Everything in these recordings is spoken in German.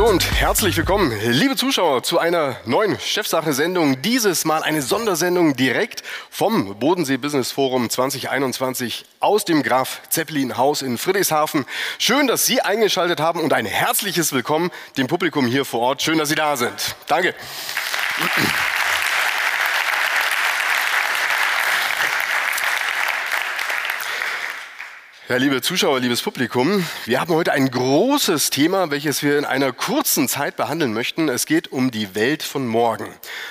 hallo und herzlich willkommen, liebe Zuschauer, zu einer neuen Chefsache-Sendung. Dieses Mal eine Sondersendung direkt vom Bodensee Business Forum 2021 aus dem Graf Zeppelin Haus in Friedrichshafen. Schön, dass Sie eingeschaltet haben und ein herzliches Willkommen dem Publikum hier vor Ort. Schön, dass Sie da sind. Danke. Ja, liebe Zuschauer, liebes Publikum, wir haben heute ein großes Thema, welches wir in einer kurzen Zeit behandeln möchten. Es geht um die Welt von morgen.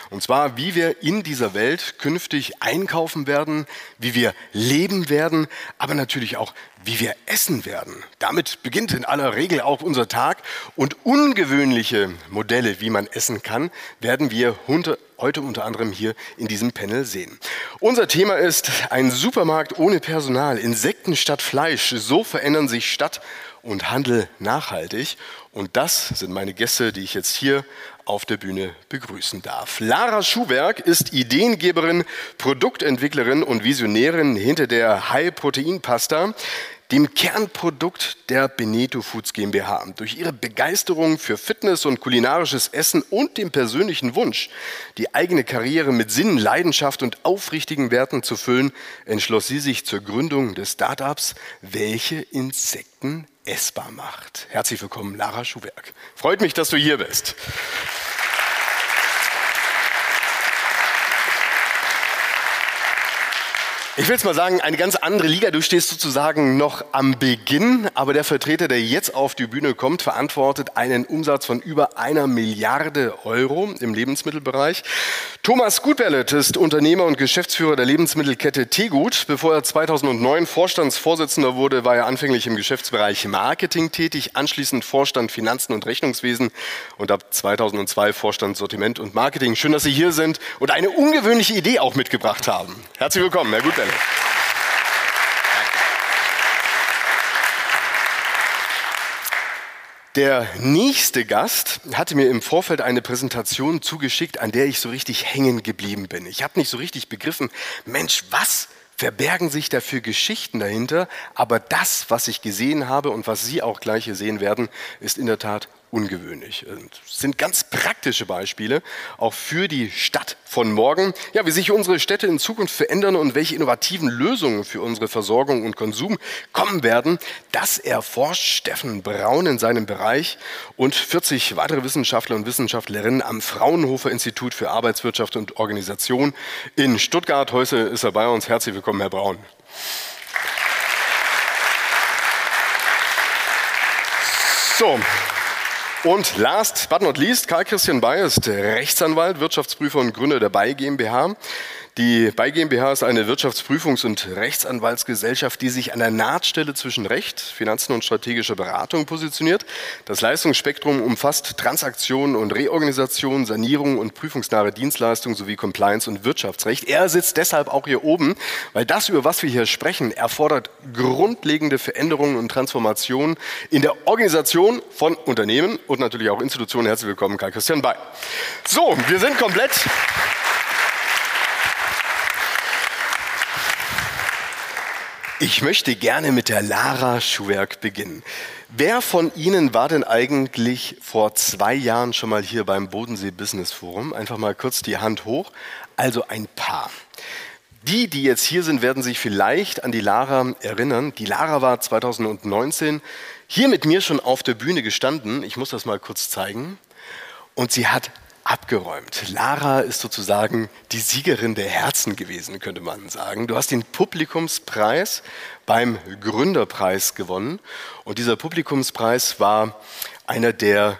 Und zwar, wie wir in dieser Welt künftig einkaufen werden, wie wir leben werden, aber natürlich auch, wie wir essen werden. Damit beginnt in aller Regel auch unser Tag und ungewöhnliche Modelle, wie man essen kann, werden wir heute unter anderem hier in diesem Panel sehen. Unser Thema ist ein Supermarkt ohne Personal, Insekten statt Fleisch. So verändern sich Stadt und Handel nachhaltig. Und das sind meine Gäste, die ich jetzt hier auf der Bühne begrüßen darf. Lara Schuhwerk ist Ideengeberin, Produktentwicklerin und Visionärin hinter der High-Protein-Pasta, dem Kernprodukt der Beneto Foods GmbH. Durch ihre Begeisterung für Fitness und kulinarisches Essen und den persönlichen Wunsch, die eigene Karriere mit Sinn, Leidenschaft und aufrichtigen Werten zu füllen, entschloss sie sich zur Gründung des Startups, welche Insekten essbar macht. Herzlich willkommen, Lara Schuhwerk. Freut mich, dass du hier bist. Ich will es mal sagen, eine ganz andere Liga. Du stehst sozusagen noch am Beginn, aber der Vertreter, der jetzt auf die Bühne kommt, verantwortet einen Umsatz von über einer Milliarde Euro im Lebensmittelbereich. Thomas Gutberlet ist Unternehmer und Geschäftsführer der Lebensmittelkette Tegut. Bevor er 2009 Vorstandsvorsitzender wurde, war er anfänglich im Geschäftsbereich Marketing tätig, anschließend Vorstand Finanzen und Rechnungswesen und ab 2002 Vorstand Sortiment und Marketing. Schön, dass Sie hier sind und eine ungewöhnliche Idee auch mitgebracht haben. Herzlich willkommen, Herr Gutberlet. Der nächste Gast hatte mir im Vorfeld eine Präsentation zugeschickt, an der ich so richtig hängen geblieben bin. Ich habe nicht so richtig begriffen, Mensch, was verbergen sich da für Geschichten dahinter? Aber das, was ich gesehen habe und was Sie auch gleich hier sehen werden, ist in der Tat ungewöhnlich. Das sind ganz praktische Beispiele, auch für die Stadt von morgen. Ja, wie sich unsere Städte in Zukunft verändern und welche innovativen Lösungen für unsere Versorgung und Konsum kommen werden, das erforscht Steffen Braun in seinem Bereich und 40 weitere Wissenschaftler und Wissenschaftlerinnen am Fraunhofer Institut für Arbeitswirtschaft und Organisation in Stuttgart. Heute ist er bei uns. Herzlich willkommen, Herr Braun. So, und last but not least, Karl Christian Bayer ist Rechtsanwalt, Wirtschaftsprüfer und Gründer der Bay GmbH. Die Bay GmbH ist eine Wirtschaftsprüfungs- und Rechtsanwaltsgesellschaft, die sich an der Nahtstelle zwischen Recht, Finanzen und strategischer Beratung positioniert. Das Leistungsspektrum umfasst Transaktionen und Reorganisation, Sanierung und prüfungsnahe Dienstleistungen sowie Compliance und Wirtschaftsrecht. Er sitzt deshalb auch hier oben, weil das, über was wir hier sprechen, erfordert grundlegende Veränderungen und Transformationen in der Organisation von Unternehmen und natürlich auch Institutionen. Herzlich willkommen, Karl Christian Bay. So, wir sind komplett. Ich möchte gerne mit der Lara Schuwerk beginnen. Wer von Ihnen war denn eigentlich vor zwei Jahren schon mal hier beim Bodensee Business Forum? Einfach mal kurz die Hand hoch. Also ein paar. Die, die jetzt hier sind, werden sich vielleicht an die Lara erinnern. Die Lara war 2019 hier mit mir schon auf der Bühne gestanden. Ich muss das mal kurz zeigen. Und sie hat abgeräumt. Lara ist sozusagen die Siegerin der Herzen gewesen, könnte man sagen. Du hast den Publikumspreis beim Gründerpreis gewonnen. Und dieser Publikumspreis war einer der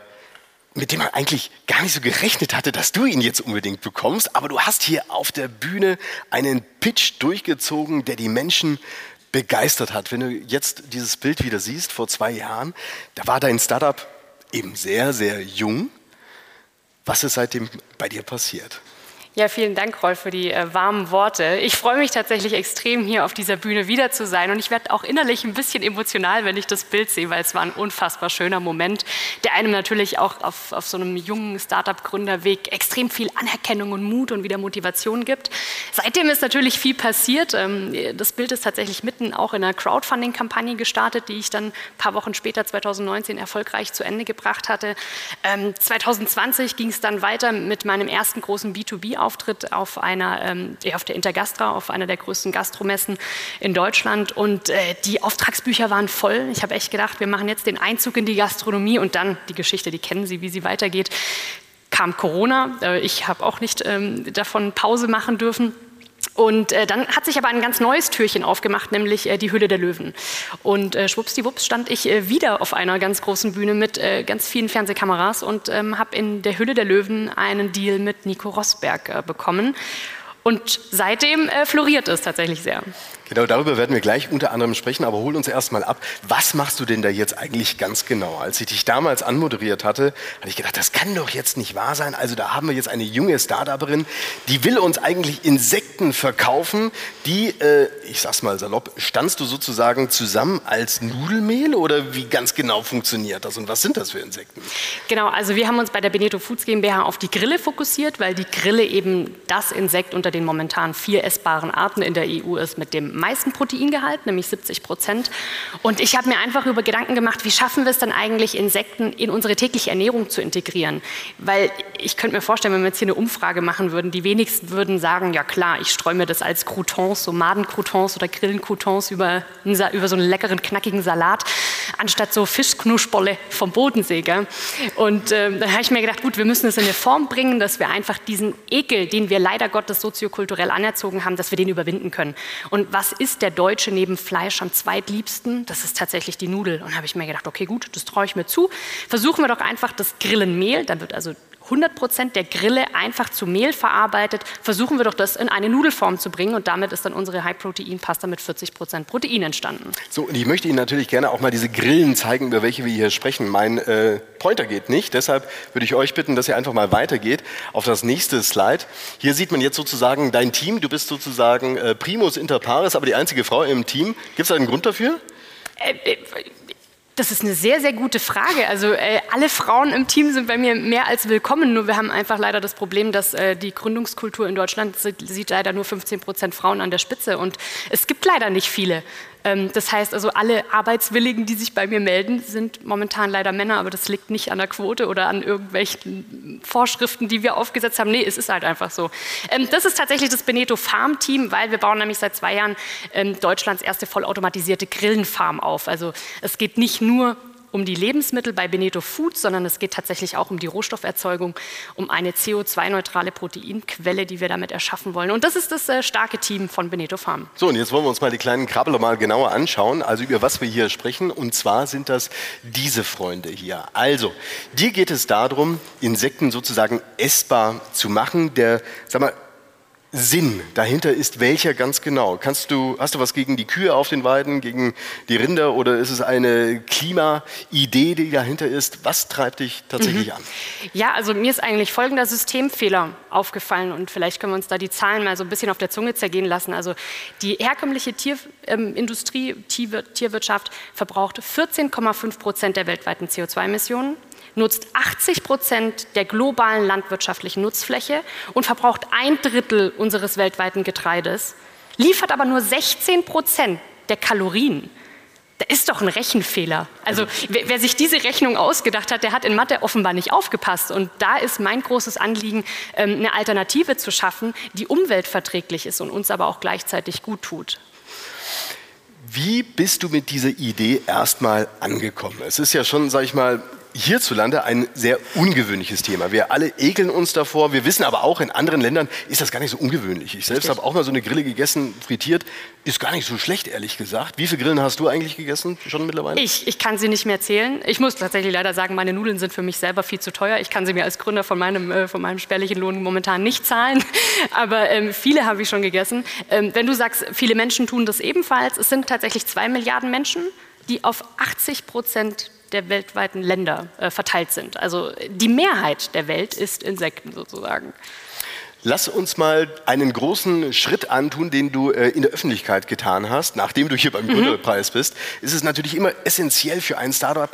mit dem man eigentlich gar nicht so gerechnet hatte, dass du ihn jetzt unbedingt bekommst. Aber du hast hier auf der Bühne einen Pitch durchgezogen, der die Menschen begeistert hat. Wenn du jetzt dieses Bild wieder siehst, vor zwei Jahren, da war dein Startup eben sehr, sehr jung. Was ist seitdem bei dir passiert? Ja, vielen Dank, Rolf, für die äh, warmen Worte. Ich freue mich tatsächlich extrem, hier auf dieser Bühne wieder zu sein. Und ich werde auch innerlich ein bisschen emotional, wenn ich das Bild sehe, weil es war ein unfassbar schöner Moment, der einem natürlich auch auf, auf so einem jungen Startup-Gründerweg extrem viel Anerkennung und Mut und wieder Motivation gibt. Seitdem ist natürlich viel passiert. Ähm, das Bild ist tatsächlich mitten auch in einer Crowdfunding-Kampagne gestartet, die ich dann ein paar Wochen später, 2019, erfolgreich zu Ende gebracht hatte. 2020 ging es dann weiter mit meinem ersten großen B2B- Auftritt auf einer, ähm, auf der Intergastra, auf einer der größten Gastromessen in Deutschland. Und äh, die Auftragsbücher waren voll. Ich habe echt gedacht, wir machen jetzt den Einzug in die Gastronomie und dann die Geschichte, die kennen Sie, wie sie weitergeht. Kam Corona. Äh, ich habe auch nicht ähm, davon Pause machen dürfen. Und äh, dann hat sich aber ein ganz neues Türchen aufgemacht, nämlich äh, die Hülle der Löwen. Und äh, schwuppsdiwupps stand ich äh, wieder auf einer ganz großen Bühne mit äh, ganz vielen Fernsehkameras und ähm, habe in der Hülle der Löwen einen Deal mit Nico Rosberg äh, bekommen. Und seitdem äh, floriert es tatsächlich sehr. Genau, darüber werden wir gleich unter anderem sprechen, aber hol uns erstmal ab. Was machst du denn da jetzt eigentlich ganz genau? Als ich dich damals anmoderiert hatte, hatte ich gedacht, das kann doch jetzt nicht wahr sein. Also da haben wir jetzt eine junge Startuperin, die will uns eigentlich Insekten verkaufen, die, äh, ich sag's mal salopp, standst du sozusagen zusammen als Nudelmehl oder wie ganz genau funktioniert das und was sind das für Insekten? Genau, also wir haben uns bei der Beneto Foods GmbH auf die Grille fokussiert, weil die Grille eben das Insekt unter den momentan vier essbaren Arten in der EU ist mit dem meisten Proteingehalt, nämlich 70 Prozent. Und ich habe mir einfach über Gedanken gemacht, wie schaffen wir es dann eigentlich, Insekten in unsere tägliche Ernährung zu integrieren? Weil ich könnte mir vorstellen, wenn wir jetzt hier eine Umfrage machen würden, die wenigsten würden sagen, ja klar, ich streue mir das als Croutons, so Madencroutons oder Grillencroutons über, über so einen leckeren, knackigen Salat, anstatt so Fischknuschbolle vom Bodensee. Gell? Und äh, dann habe ich mir gedacht, gut, wir müssen es in eine Form bringen, dass wir einfach diesen Ekel, den wir leider Gottes soziokulturell anerzogen haben, dass wir den überwinden können. Und was ist der Deutsche neben Fleisch am zweitliebsten? Das ist tatsächlich die Nudel. Und habe ich mir gedacht, okay, gut, das traue ich mir zu. Versuchen wir doch einfach das Grillenmehl, dann wird also 100 Prozent der Grille einfach zu Mehl verarbeitet, versuchen wir doch das in eine Nudelform zu bringen und damit ist dann unsere High-Protein-Pasta mit 40 Prozent Protein entstanden. So, und ich möchte Ihnen natürlich gerne auch mal diese Grillen zeigen, über welche wir hier sprechen. Mein äh, Pointer geht nicht, deshalb würde ich euch bitten, dass ihr einfach mal weitergeht auf das nächste Slide. Hier sieht man jetzt sozusagen dein Team, du bist sozusagen äh, Primus inter pares, aber die einzige Frau im Team. Gibt es da einen Grund dafür? Äh, äh das ist eine sehr, sehr gute Frage. Also äh, alle Frauen im Team sind bei mir mehr als willkommen. Nur wir haben einfach leider das Problem, dass äh, die Gründungskultur in Deutschland sieht, sieht leider nur 15 Prozent Frauen an der Spitze. Und es gibt leider nicht viele. Ähm, das heißt also, alle Arbeitswilligen, die sich bei mir melden, sind momentan leider Männer, aber das liegt nicht an der Quote oder an irgendwelchen Vorschriften, die wir aufgesetzt haben. Nee, es ist halt einfach so. Ähm, das ist tatsächlich das Beneto Farm Team, weil wir bauen nämlich seit zwei Jahren ähm, Deutschlands erste vollautomatisierte Grillenfarm auf. Also es geht nicht nur um die Lebensmittel bei Beneto Foods, sondern es geht tatsächlich auch um die Rohstofferzeugung, um eine CO2-neutrale Proteinquelle, die wir damit erschaffen wollen. Und das ist das äh, starke Team von Beneto Farm. So, und jetzt wollen wir uns mal die kleinen Krabbler mal genauer anschauen, also über was wir hier sprechen. Und zwar sind das diese Freunde hier. Also, dir geht es darum, Insekten sozusagen essbar zu machen. Der, sag mal, Sinn dahinter ist welcher ganz genau? Kannst du, hast du was gegen die Kühe auf den Weiden, gegen die Rinder oder ist es eine Klimaidee, die dahinter ist? Was treibt dich tatsächlich mhm. an? Ja, also mir ist eigentlich folgender Systemfehler aufgefallen und vielleicht können wir uns da die Zahlen mal so ein bisschen auf der Zunge zergehen lassen. Also die herkömmliche Tierindustrie, ähm, Tierwirtschaft verbraucht 14,5 Prozent der weltweiten CO2-Emissionen nutzt 80 Prozent der globalen landwirtschaftlichen Nutzfläche und verbraucht ein Drittel unseres weltweiten Getreides, liefert aber nur 16 Prozent der Kalorien. Da ist doch ein Rechenfehler. Also wer, wer, sich diese Rechnung ausgedacht hat, der hat in Mathe offenbar nicht aufgepasst. Und da ist mein großes Anliegen, ähm, eine Alternative zu schaffen, die umweltverträglich ist und uns aber auch gleichzeitig gut tut. Wie bist du mit dieser Idee erstmal angekommen? Es ist ja schon, sag ich mal, hierzulande ein sehr ungewöhnliches Thema. Wir alle ekeln uns davor. Wir wissen aber auch, in anderen Ländern ist das gar nicht so ungewöhnlich. Ich selbst habe auch mal so eine Grille gegessen, frittiert. Ist gar nicht so schlecht, ehrlich gesagt. Wie viele Grillen hast du eigentlich gegessen schon mittlerweile? Ich, ich kann sie nicht mehr zählen. Ich muss tatsächlich leider sagen, meine Nudeln sind für mich selber viel zu teuer. Ich kann sie mir als Gründer von meinem, äh, von meinem spärlichen Lohn momentan nicht zahlen. Aber ähm, viele habe ich schon gegessen. Ähm, wenn du sagst, viele Menschen tun das ebenfalls, es sind tatsächlich zwei Milliarden Menschen, die auf 80 Prozent der weltweiten Länder äh, verteilt sind. Also die Mehrheit der Welt ist Insekten sozusagen. Lass uns mal einen großen Schritt antun, den du äh, in der Öffentlichkeit getan hast. Nachdem du hier beim mhm. Gründerpreis bist, ist es natürlich immer essentiell für ein Startup,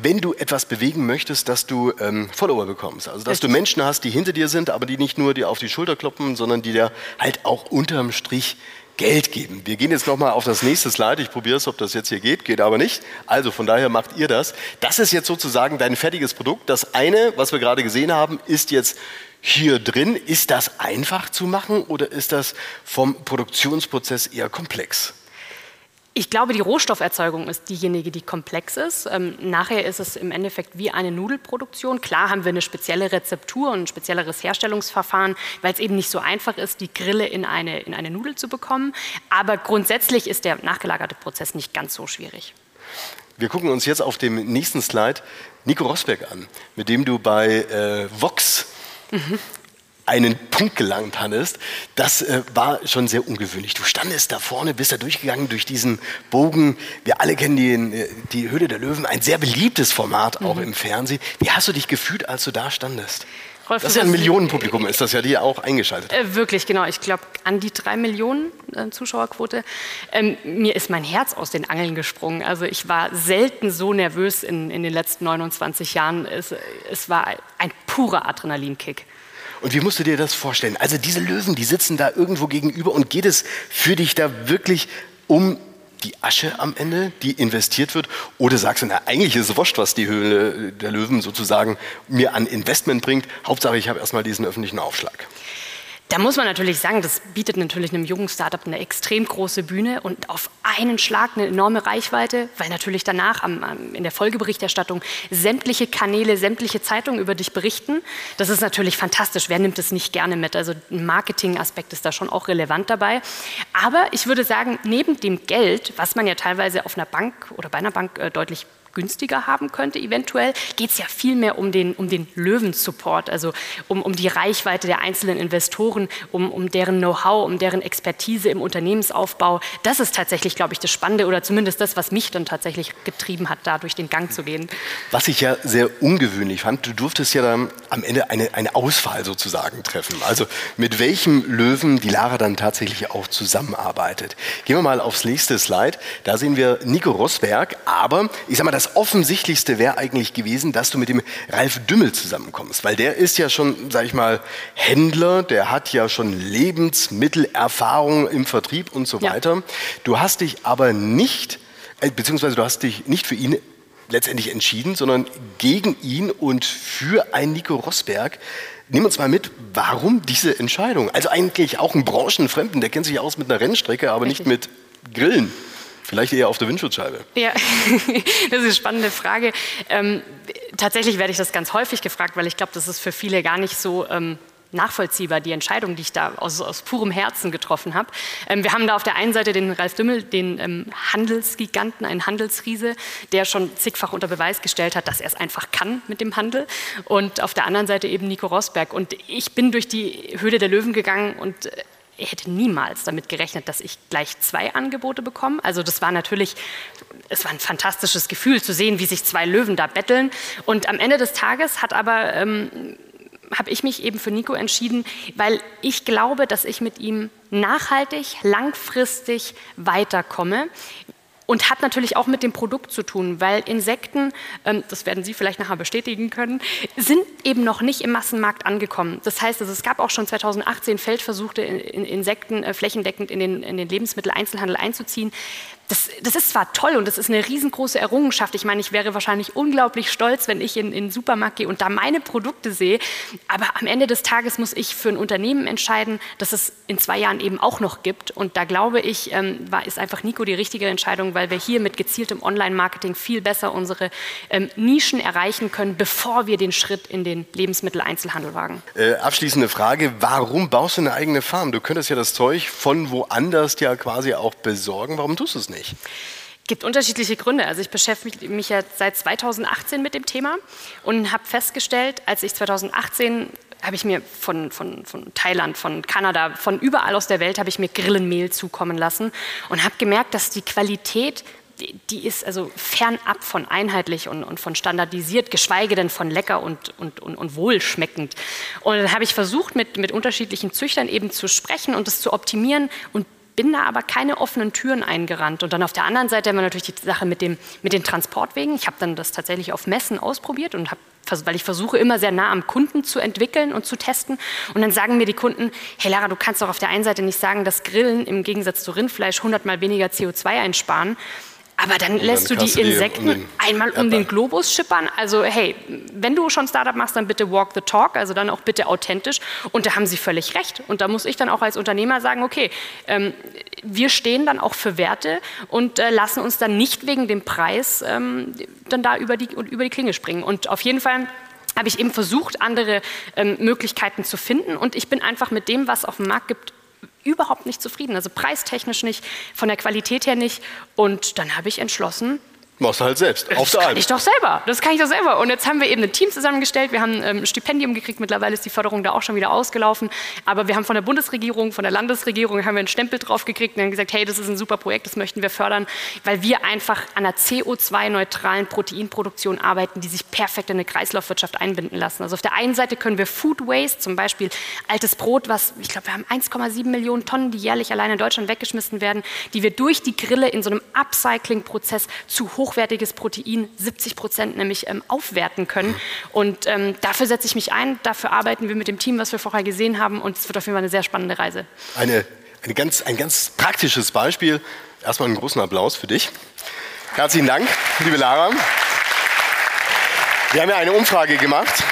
wenn du etwas bewegen möchtest, dass du ähm, Follower bekommst. Also, dass du Menschen hast, die hinter dir sind, aber die nicht nur dir auf die Schulter kloppen, sondern die dir halt auch unterm Strich Geld geben. Wir gehen jetzt nochmal auf das nächste Slide. Ich probiere es, ob das jetzt hier geht, geht aber nicht. Also von daher macht ihr das. Das ist jetzt sozusagen dein fertiges Produkt. Das eine, was wir gerade gesehen haben, ist jetzt hier drin. Ist das einfach zu machen oder ist das vom Produktionsprozess eher komplex? Ich glaube, die Rohstofferzeugung ist diejenige, die komplex ist. Ähm, nachher ist es im Endeffekt wie eine Nudelproduktion. Klar haben wir eine spezielle Rezeptur und ein spezielleres Herstellungsverfahren, weil es eben nicht so einfach ist, die Grille in eine, in eine Nudel zu bekommen. Aber grundsätzlich ist der nachgelagerte Prozess nicht ganz so schwierig. Wir gucken uns jetzt auf dem nächsten Slide Nico Rosberg an, mit dem du bei äh, Vox mhm einen Punkt gelangt, Hannes. Das äh, war schon sehr ungewöhnlich. Du standest da vorne, bist da durchgegangen durch diesen Bogen. Wir alle kennen die, äh, die Höhle der Löwen, ein sehr beliebtes Format auch mhm. im Fernsehen. Wie hast du dich gefühlt, als du da standest? Rolf, das ist ja ein Millionenpublikum, ist das ja die auch eingeschaltet. Äh, wirklich, genau. Ich glaube, an die drei Millionen äh, Zuschauerquote. Ähm, mir ist mein Herz aus den Angeln gesprungen. Also ich war selten so nervös in, in den letzten 29 Jahren. Es, es war ein purer Adrenalinkick. Und wie musst du dir das vorstellen? Also diese Löwen, die sitzen da irgendwo gegenüber und geht es für dich da wirklich um die Asche am Ende, die investiert wird? Oder sagst du, na, eigentlich ist es wurscht, was die Höhle der Löwen sozusagen mir an Investment bringt. Hauptsache, ich habe erstmal diesen öffentlichen Aufschlag. Da muss man natürlich sagen, das bietet natürlich einem jungen Startup eine extrem große Bühne und auf einen Schlag eine enorme Reichweite, weil natürlich danach am, am, in der Folgeberichterstattung sämtliche Kanäle, sämtliche Zeitungen über dich berichten. Das ist natürlich fantastisch. Wer nimmt es nicht gerne mit? Also ein Marketingaspekt ist da schon auch relevant dabei. Aber ich würde sagen, neben dem Geld, was man ja teilweise auf einer Bank oder bei einer Bank äh, deutlich günstiger haben könnte, eventuell, geht es ja viel mehr um den, um den Löwen-Support, also um, um die Reichweite der einzelnen Investoren, um, um deren Know-how, um deren Expertise im Unternehmensaufbau. Das ist tatsächlich, glaube ich, das Spannende oder zumindest das, was mich dann tatsächlich getrieben hat, da durch den Gang zu gehen. Was ich ja sehr ungewöhnlich fand, du durftest ja dann am Ende eine, eine Auswahl sozusagen treffen. Also mit welchem Löwen die Lara dann tatsächlich auch zusammenarbeitet. Gehen wir mal aufs nächste Slide. Da sehen wir Nico Rosberg, aber ich sag mal, das Offensichtlichste wäre eigentlich gewesen, dass du mit dem Ralf Dümmel zusammenkommst, weil der ist ja schon, sag ich mal, Händler, der hat ja schon Lebensmittelerfahrung im Vertrieb und so weiter. Ja. Du hast dich aber nicht, äh, beziehungsweise du hast dich nicht für ihn letztendlich entschieden, sondern gegen ihn und für einen Nico Rosberg. Nimm uns mal mit, warum diese Entscheidung? Also eigentlich auch ein Branchenfremden, der kennt sich aus mit einer Rennstrecke, aber Richtig. nicht mit Grillen. Vielleicht eher auf der Windschutzscheibe. Ja, das ist eine spannende Frage. Ähm, tatsächlich werde ich das ganz häufig gefragt, weil ich glaube, das ist für viele gar nicht so ähm, nachvollziehbar, die Entscheidung, die ich da aus, aus purem Herzen getroffen habe. Ähm, wir haben da auf der einen Seite den Ralf Dümmel, den ähm, Handelsgiganten, einen Handelsriese, der schon zigfach unter Beweis gestellt hat, dass er es einfach kann mit dem Handel. Und auf der anderen Seite eben Nico Rosberg. Und ich bin durch die Höhle der Löwen gegangen und äh, hätte niemals damit gerechnet, dass ich gleich zwei Angebote bekomme. Also das war natürlich, es war ein fantastisches Gefühl zu sehen, wie sich zwei Löwen da betteln. Und am Ende des Tages hat aber ähm, habe ich mich eben für Nico entschieden, weil ich glaube, dass ich mit ihm nachhaltig, langfristig weiterkomme und hat natürlich auch mit dem Produkt zu tun, weil Insekten, ähm, das werden Sie vielleicht nachher bestätigen können, sind eben noch nicht im Massenmarkt angekommen. Das heißt, also es gab auch schon 2018 Feldversuche, Insekten äh, flächendeckend in den, in den Lebensmitteleinzelhandel einzuziehen das, das, ist zwar toll und das ist eine riesengroße Errungenschaft. Ich meine, ich wäre wahrscheinlich unglaublich stolz, wenn ich in, in den Supermarkt gehe und da meine Produkte sehe. Aber am Ende des Tages muss ich für ein Unternehmen entscheiden, das es in zwei Jahren eben auch noch gibt. Und da glaube ich, ähm, war, ist einfach Nico die richtige Entscheidung, weil wir hier mit gezieltem Online-Marketing viel besser unsere ähm, Nischen erreichen können, bevor wir den Schritt in den Lebensmitteleinzelhandel wagen. Äh, abschließende Frage: Warum baust du eine eigene Farm? Du könntest ja das Zeug von woanders ja quasi auch besorgen. Warum tust du es nicht? Nicht? Gibt unterschiedliche Gründe. Also ich beschäftige mich ja seit 2018 mit dem Thema und habe festgestellt, als ich 2018 habe ich mir von, von, von Thailand, von Kanada, von überall aus der Welt habe ich mir Grillenmehl zukommen lassen und habe gemerkt, dass die Qualität die ist also fernab von einheitlich und, und von standardisiert, geschweige denn von lecker und, und, und, und wohlschmeckend. Und dann habe ich versucht, mit, mit unterschiedlichen Züchtern eben zu sprechen und das zu optimieren und bin da aber keine offenen Türen eingerannt. Und dann auf der anderen Seite haben wir natürlich die Sache mit, dem, mit den Transportwegen. Ich habe dann das tatsächlich auf Messen ausprobiert und habe weil ich versuche immer sehr nah am Kunden zu entwickeln und zu testen. Und dann sagen mir die Kunden, hey Lara, du kannst doch auf der einen Seite nicht sagen, dass Grillen im Gegensatz zu Rindfleisch 100 mal weniger CO2 einsparen. Aber dann und lässt dann du die Insekten um einmal um den Globus schippern. Also hey, wenn du schon Startup machst, dann bitte walk the talk, also dann auch bitte authentisch. Und da haben sie völlig recht. Und da muss ich dann auch als Unternehmer sagen, okay, ähm, wir stehen dann auch für Werte und äh, lassen uns dann nicht wegen dem Preis ähm, dann da über die, über die Klinge springen. Und auf jeden Fall habe ich eben versucht, andere ähm, Möglichkeiten zu finden. Und ich bin einfach mit dem, was auf dem Markt gibt, überhaupt nicht zufrieden. Also preistechnisch nicht, von der Qualität her nicht. Und dann habe ich entschlossen, Machst du halt selbst, auf der Alm. Das kann ich doch selber. Das kann ich doch selber. Und jetzt haben wir eben ein Team zusammengestellt. Wir haben ähm, ein Stipendium gekriegt. Mittlerweile ist die Förderung da auch schon wieder ausgelaufen. Aber wir haben von der Bundesregierung, von der Landesregierung haben wir einen Stempel drauf gekriegt und haben gesagt, hey, das ist ein super Projekt, das möchten wir fördern, weil wir einfach an einer CO2-neutralen Proteinproduktion arbeiten, die sich perfekt in eine Kreislaufwirtschaft einbinden lassen. Also auf der einen Seite können wir Food Waste, zum Beispiel altes Brot, was, ich glaube, wir haben 1,7 Millionen Tonnen, die jährlich allein in Deutschland weggeschmissen werden, die wir durch die Grille in so einem Upcycling-Prozess zu hoch hochwertiges Protein 70 Prozent nämlich ähm, aufwerten können. Und ähm, dafür setze ich mich ein, dafür arbeiten wir mit dem Team, was wir vorher gesehen haben und es wird auf jeden Fall eine sehr spannende Reise. Eine, eine ganz, ein ganz praktisches Beispiel. Erstmal einen großen Applaus für dich. Herzlichen Dank, liebe Lara. Wir haben ja eine Umfrage gemacht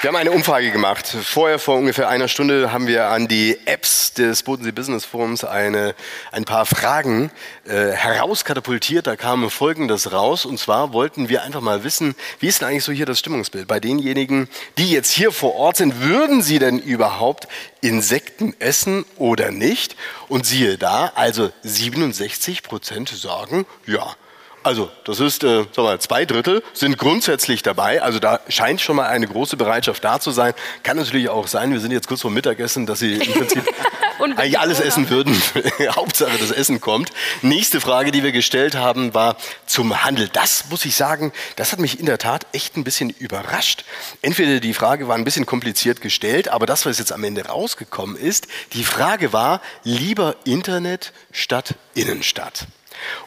wir haben eine Umfrage gemacht. Vorher, vor ungefähr einer Stunde, haben wir an die Apps des Bodensee Business Forums eine, ein paar Fragen äh, herauskatapultiert. Da kam Folgendes raus. Und zwar wollten wir einfach mal wissen, wie ist denn eigentlich so hier das Stimmungsbild? Bei denjenigen, die jetzt hier vor Ort sind, würden sie denn überhaupt Insekten essen oder nicht? Und siehe da, also 67 Prozent sagen, ja, also, das ist, äh, mal, zwei Drittel sind grundsätzlich dabei. Also da scheint schon mal eine große Bereitschaft da zu sein. Kann natürlich auch sein, wir sind jetzt kurz vor Mittagessen, dass Sie im Prinzip eigentlich alles essen würden. Hauptsache, das Essen kommt. Nächste Frage, die wir gestellt haben, war zum Handel. Das muss ich sagen, das hat mich in der Tat echt ein bisschen überrascht. Entweder die Frage war ein bisschen kompliziert gestellt, aber das, was jetzt am Ende rausgekommen ist, die Frage war, lieber Internet statt Innenstadt.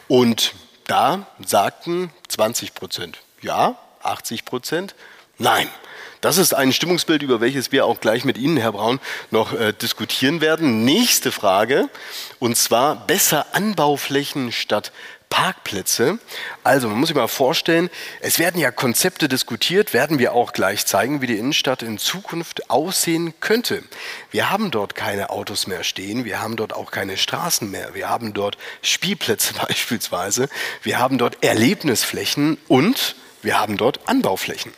Und da sagten 20 Prozent ja, 80 Prozent nein. Das ist ein Stimmungsbild, über welches wir auch gleich mit Ihnen, Herr Braun, noch äh, diskutieren werden. Nächste Frage, und zwar besser Anbauflächen statt Parkplätze. Also man muss sich mal vorstellen, es werden ja Konzepte diskutiert, werden wir auch gleich zeigen, wie die Innenstadt in Zukunft aussehen könnte. Wir haben dort keine Autos mehr stehen, wir haben dort auch keine Straßen mehr, wir haben dort Spielplätze beispielsweise, wir haben dort Erlebnisflächen und wir haben dort Anbauflächen.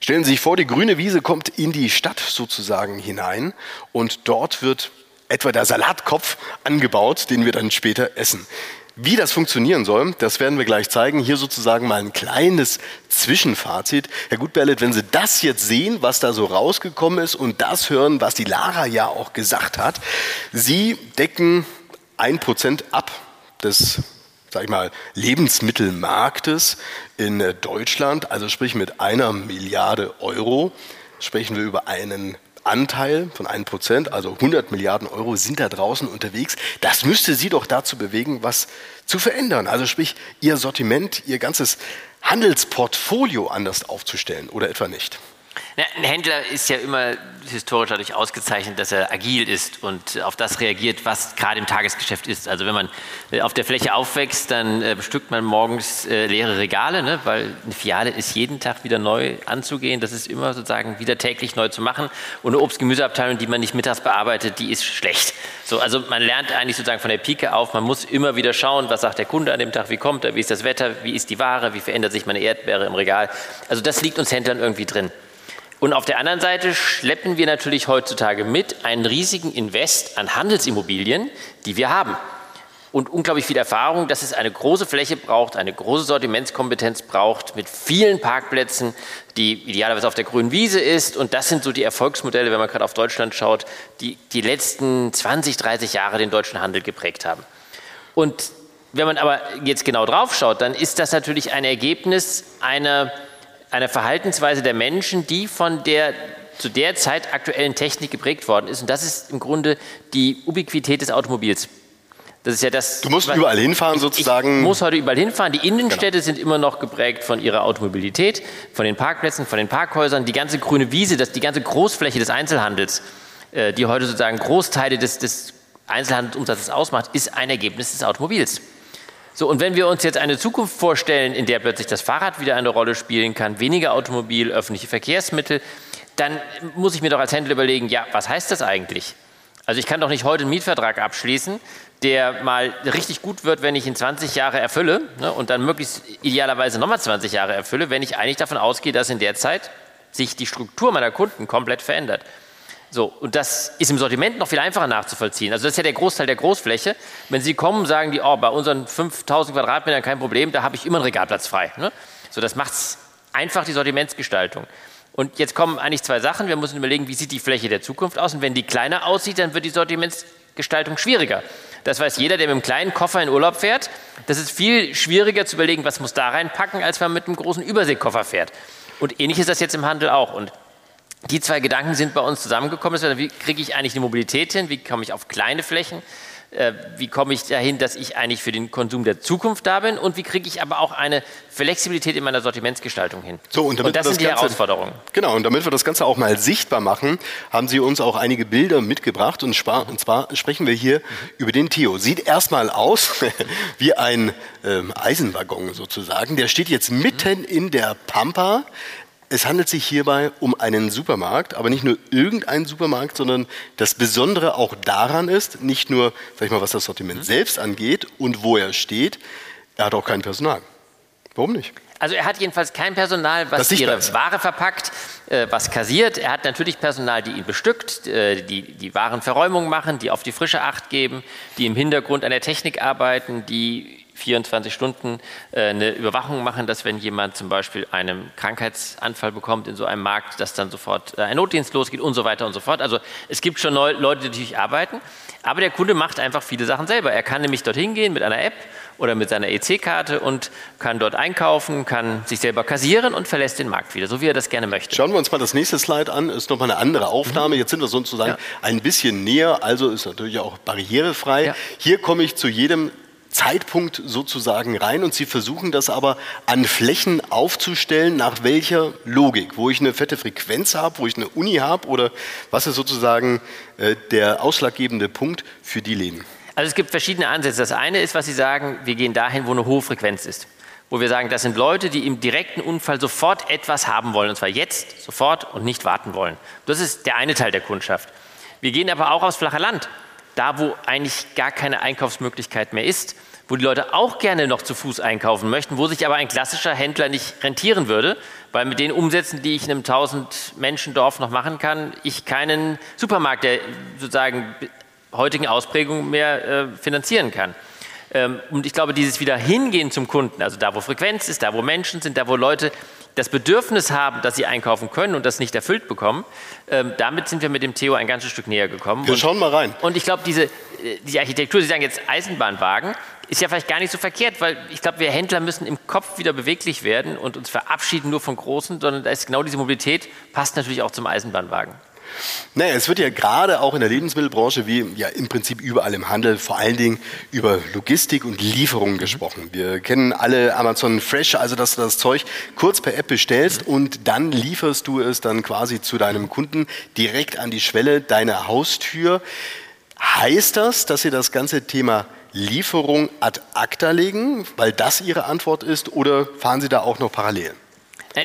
Stellen Sie sich vor, die grüne Wiese kommt in die Stadt sozusagen hinein und dort wird etwa der Salatkopf angebaut, den wir dann später essen. Wie das funktionieren soll, das werden wir gleich zeigen. Hier sozusagen mal ein kleines Zwischenfazit. Herr Gutberlet, wenn Sie das jetzt sehen, was da so rausgekommen ist und das hören, was die Lara ja auch gesagt hat, Sie decken ein Prozent ab des sag ich mal, Lebensmittelmarktes in Deutschland, also sprich mit einer Milliarde Euro, sprechen wir über einen Anteil von 1%, also 100 Milliarden Euro sind da draußen unterwegs. Das müsste Sie doch dazu bewegen, was zu verändern. Also sprich, Ihr Sortiment, Ihr ganzes Handelsportfolio anders aufzustellen oder etwa nicht. Ein Händler ist ja immer historisch dadurch ausgezeichnet, dass er agil ist und auf das reagiert, was gerade im Tagesgeschäft ist. Also wenn man äh, auf der Fläche aufwächst, dann äh, bestückt man morgens äh, leere Regale, ne? weil eine Filiale ist jeden Tag wieder neu anzugehen. Das ist immer sozusagen wieder täglich neu zu machen. Und eine Obst-Gemüseabteilung, die man nicht mittags bearbeitet, die ist schlecht. So, also man lernt eigentlich sozusagen von der Pike auf, man muss immer wieder schauen, was sagt der Kunde an dem Tag, wie kommt er, wie ist das Wetter, wie ist die Ware, wie verändert sich meine Erdbeere im Regal. Also das liegt uns Händlern irgendwie drin. Und auf der anderen Seite schleppen wir natürlich heutzutage mit einen riesigen Invest an Handelsimmobilien, die wir haben. Und unglaublich viel Erfahrung, dass es eine große Fläche braucht, eine große Sortimentskompetenz braucht, mit vielen Parkplätzen, die idealerweise auf der grünen Wiese ist. Und das sind so die Erfolgsmodelle, wenn man gerade auf Deutschland schaut, die die letzten 20, 30 Jahre den deutschen Handel geprägt haben. Und wenn man aber jetzt genau drauf schaut, dann ist das natürlich ein Ergebnis einer, einer Verhaltensweise der Menschen, die von der zu der Zeit aktuellen Technik geprägt worden ist. Und das ist im Grunde die Ubiquität des Automobils. Das ist ja das. Du musst überall hinfahren sozusagen. Ich muss heute überall hinfahren. Die Innenstädte genau. sind immer noch geprägt von ihrer Automobilität, von den Parkplätzen, von den Parkhäusern. Die ganze grüne Wiese, das, die ganze Großfläche des Einzelhandels, äh, die heute sozusagen Großteile des, des Einzelhandelsumsatzes ausmacht, ist ein Ergebnis des Automobils. So, und wenn wir uns jetzt eine Zukunft vorstellen, in der plötzlich das Fahrrad wieder eine Rolle spielen kann, weniger Automobil, öffentliche Verkehrsmittel, dann muss ich mir doch als Händler überlegen, ja, was heißt das eigentlich? Also ich kann doch nicht heute einen Mietvertrag abschließen, der mal richtig gut wird, wenn ich ihn 20 Jahre erfülle ne, und dann möglichst idealerweise nochmal 20 Jahre erfülle, wenn ich eigentlich davon ausgehe, dass in der Zeit sich die Struktur meiner Kunden komplett verändert. So, und das ist im Sortiment noch viel einfacher nachzuvollziehen. Also das ist ja der Großteil der Großfläche. Wenn Sie kommen, sagen die, oh, bei unseren 5000 Quadratmetern kein Problem, da habe ich immer einen Regalplatz frei. Ne? So, das macht einfach die Sortimentsgestaltung. Und jetzt kommen eigentlich zwei Sachen. Wir müssen überlegen, wie sieht die Fläche der Zukunft aus. Und wenn die kleiner aussieht, dann wird die Sortimentsgestaltung schwieriger. Das weiß jeder, der mit einem kleinen Koffer in Urlaub fährt. Das ist viel schwieriger zu überlegen, was muss da reinpacken, als wenn man mit einem großen Überseekoffer fährt. Und ähnlich ist das jetzt im Handel auch. Und die zwei Gedanken sind bei uns zusammengekommen. Wie kriege ich eigentlich eine Mobilität hin? Wie komme ich auf kleine Flächen? Äh, wie komme ich dahin, dass ich eigentlich für den Konsum der Zukunft da bin? Und wie kriege ich aber auch eine Flexibilität in meiner Sortimentsgestaltung hin? So, und, damit und das, das sind die Ganze, Herausforderungen. Genau, und damit wir das Ganze auch mal sichtbar machen, haben Sie uns auch einige Bilder mitgebracht. Und, und zwar sprechen wir hier über den Theo. Sieht erstmal aus wie ein ähm, Eisenwaggon sozusagen. Der steht jetzt mitten in der Pampa. Es handelt sich hierbei um einen Supermarkt, aber nicht nur irgendeinen Supermarkt, sondern das Besondere auch daran ist, nicht nur, sag ich mal, was das Sortiment mhm. selbst angeht und wo er steht, er hat auch kein Personal. Warum nicht? Also er hat jedenfalls kein Personal, was ihre. Ware verpackt, äh, was kassiert. Er hat natürlich Personal, die ihn bestückt, äh, die die Warenverräumung machen, die auf die frische Acht geben, die im Hintergrund an der Technik arbeiten, die 24 Stunden äh, eine Überwachung machen, dass wenn jemand zum Beispiel einen Krankheitsanfall bekommt in so einem Markt, dass dann sofort äh, ein Notdienst losgeht und so weiter und so fort. Also es gibt schon Leute, die natürlich arbeiten, aber der Kunde macht einfach viele Sachen selber. Er kann nämlich dorthin gehen mit einer App oder mit seiner EC-Karte und kann dort einkaufen, kann sich selber kassieren und verlässt den Markt wieder, so wie er das gerne möchte. Schauen wir uns mal das nächste Slide an. Ist nochmal eine andere Aufnahme. Mhm. Jetzt sind wir sozusagen ja. ein bisschen näher, also ist natürlich auch barrierefrei. Ja. Hier komme ich zu jedem Zeitpunkt sozusagen rein und sie versuchen das aber an Flächen aufzustellen, nach welcher Logik, wo ich eine fette Frequenz habe, wo ich eine Uni habe oder was ist sozusagen äh, der ausschlaggebende Punkt für die Läden? Also es gibt verschiedene Ansätze. Das eine ist, was Sie sagen, wir gehen dahin, wo eine hohe Frequenz ist. Wo wir sagen, das sind Leute, die im direkten Unfall sofort etwas haben wollen, und zwar jetzt, sofort und nicht warten wollen. Das ist der eine Teil der Kundschaft. Wir gehen aber auch aufs flache Land da wo eigentlich gar keine Einkaufsmöglichkeit mehr ist, wo die Leute auch gerne noch zu Fuß einkaufen möchten, wo sich aber ein klassischer Händler nicht rentieren würde, weil mit den Umsätzen, die ich in einem 1000 Menschen Dorf noch machen kann, ich keinen Supermarkt der sozusagen heutigen Ausprägung mehr äh, finanzieren kann. Ähm, und ich glaube, dieses wieder hingehen zum Kunden, also da, wo Frequenz ist, da, wo Menschen sind, da, wo Leute das Bedürfnis haben, dass sie einkaufen können und das nicht erfüllt bekommen, ähm, damit sind wir mit dem Theo ein ganzes Stück näher gekommen. Wir und, schauen mal rein. Und ich glaube, diese äh, die Architektur, Sie sagen jetzt Eisenbahnwagen, ist ja vielleicht gar nicht so verkehrt, weil ich glaube, wir Händler müssen im Kopf wieder beweglich werden und uns verabschieden nur von Großen, sondern da ist genau diese Mobilität, passt natürlich auch zum Eisenbahnwagen. Naja, es wird ja gerade auch in der Lebensmittelbranche, wie ja im Prinzip überall im Handel, vor allen Dingen über Logistik und Lieferungen mhm. gesprochen. Wir kennen alle Amazon Fresh, also dass du das Zeug kurz per App bestellst und dann lieferst du es dann quasi zu deinem Kunden direkt an die Schwelle deiner Haustür. Heißt das, dass ihr das ganze Thema Lieferung ad acta legen, weil das Ihre Antwort ist, oder fahren Sie da auch noch parallel?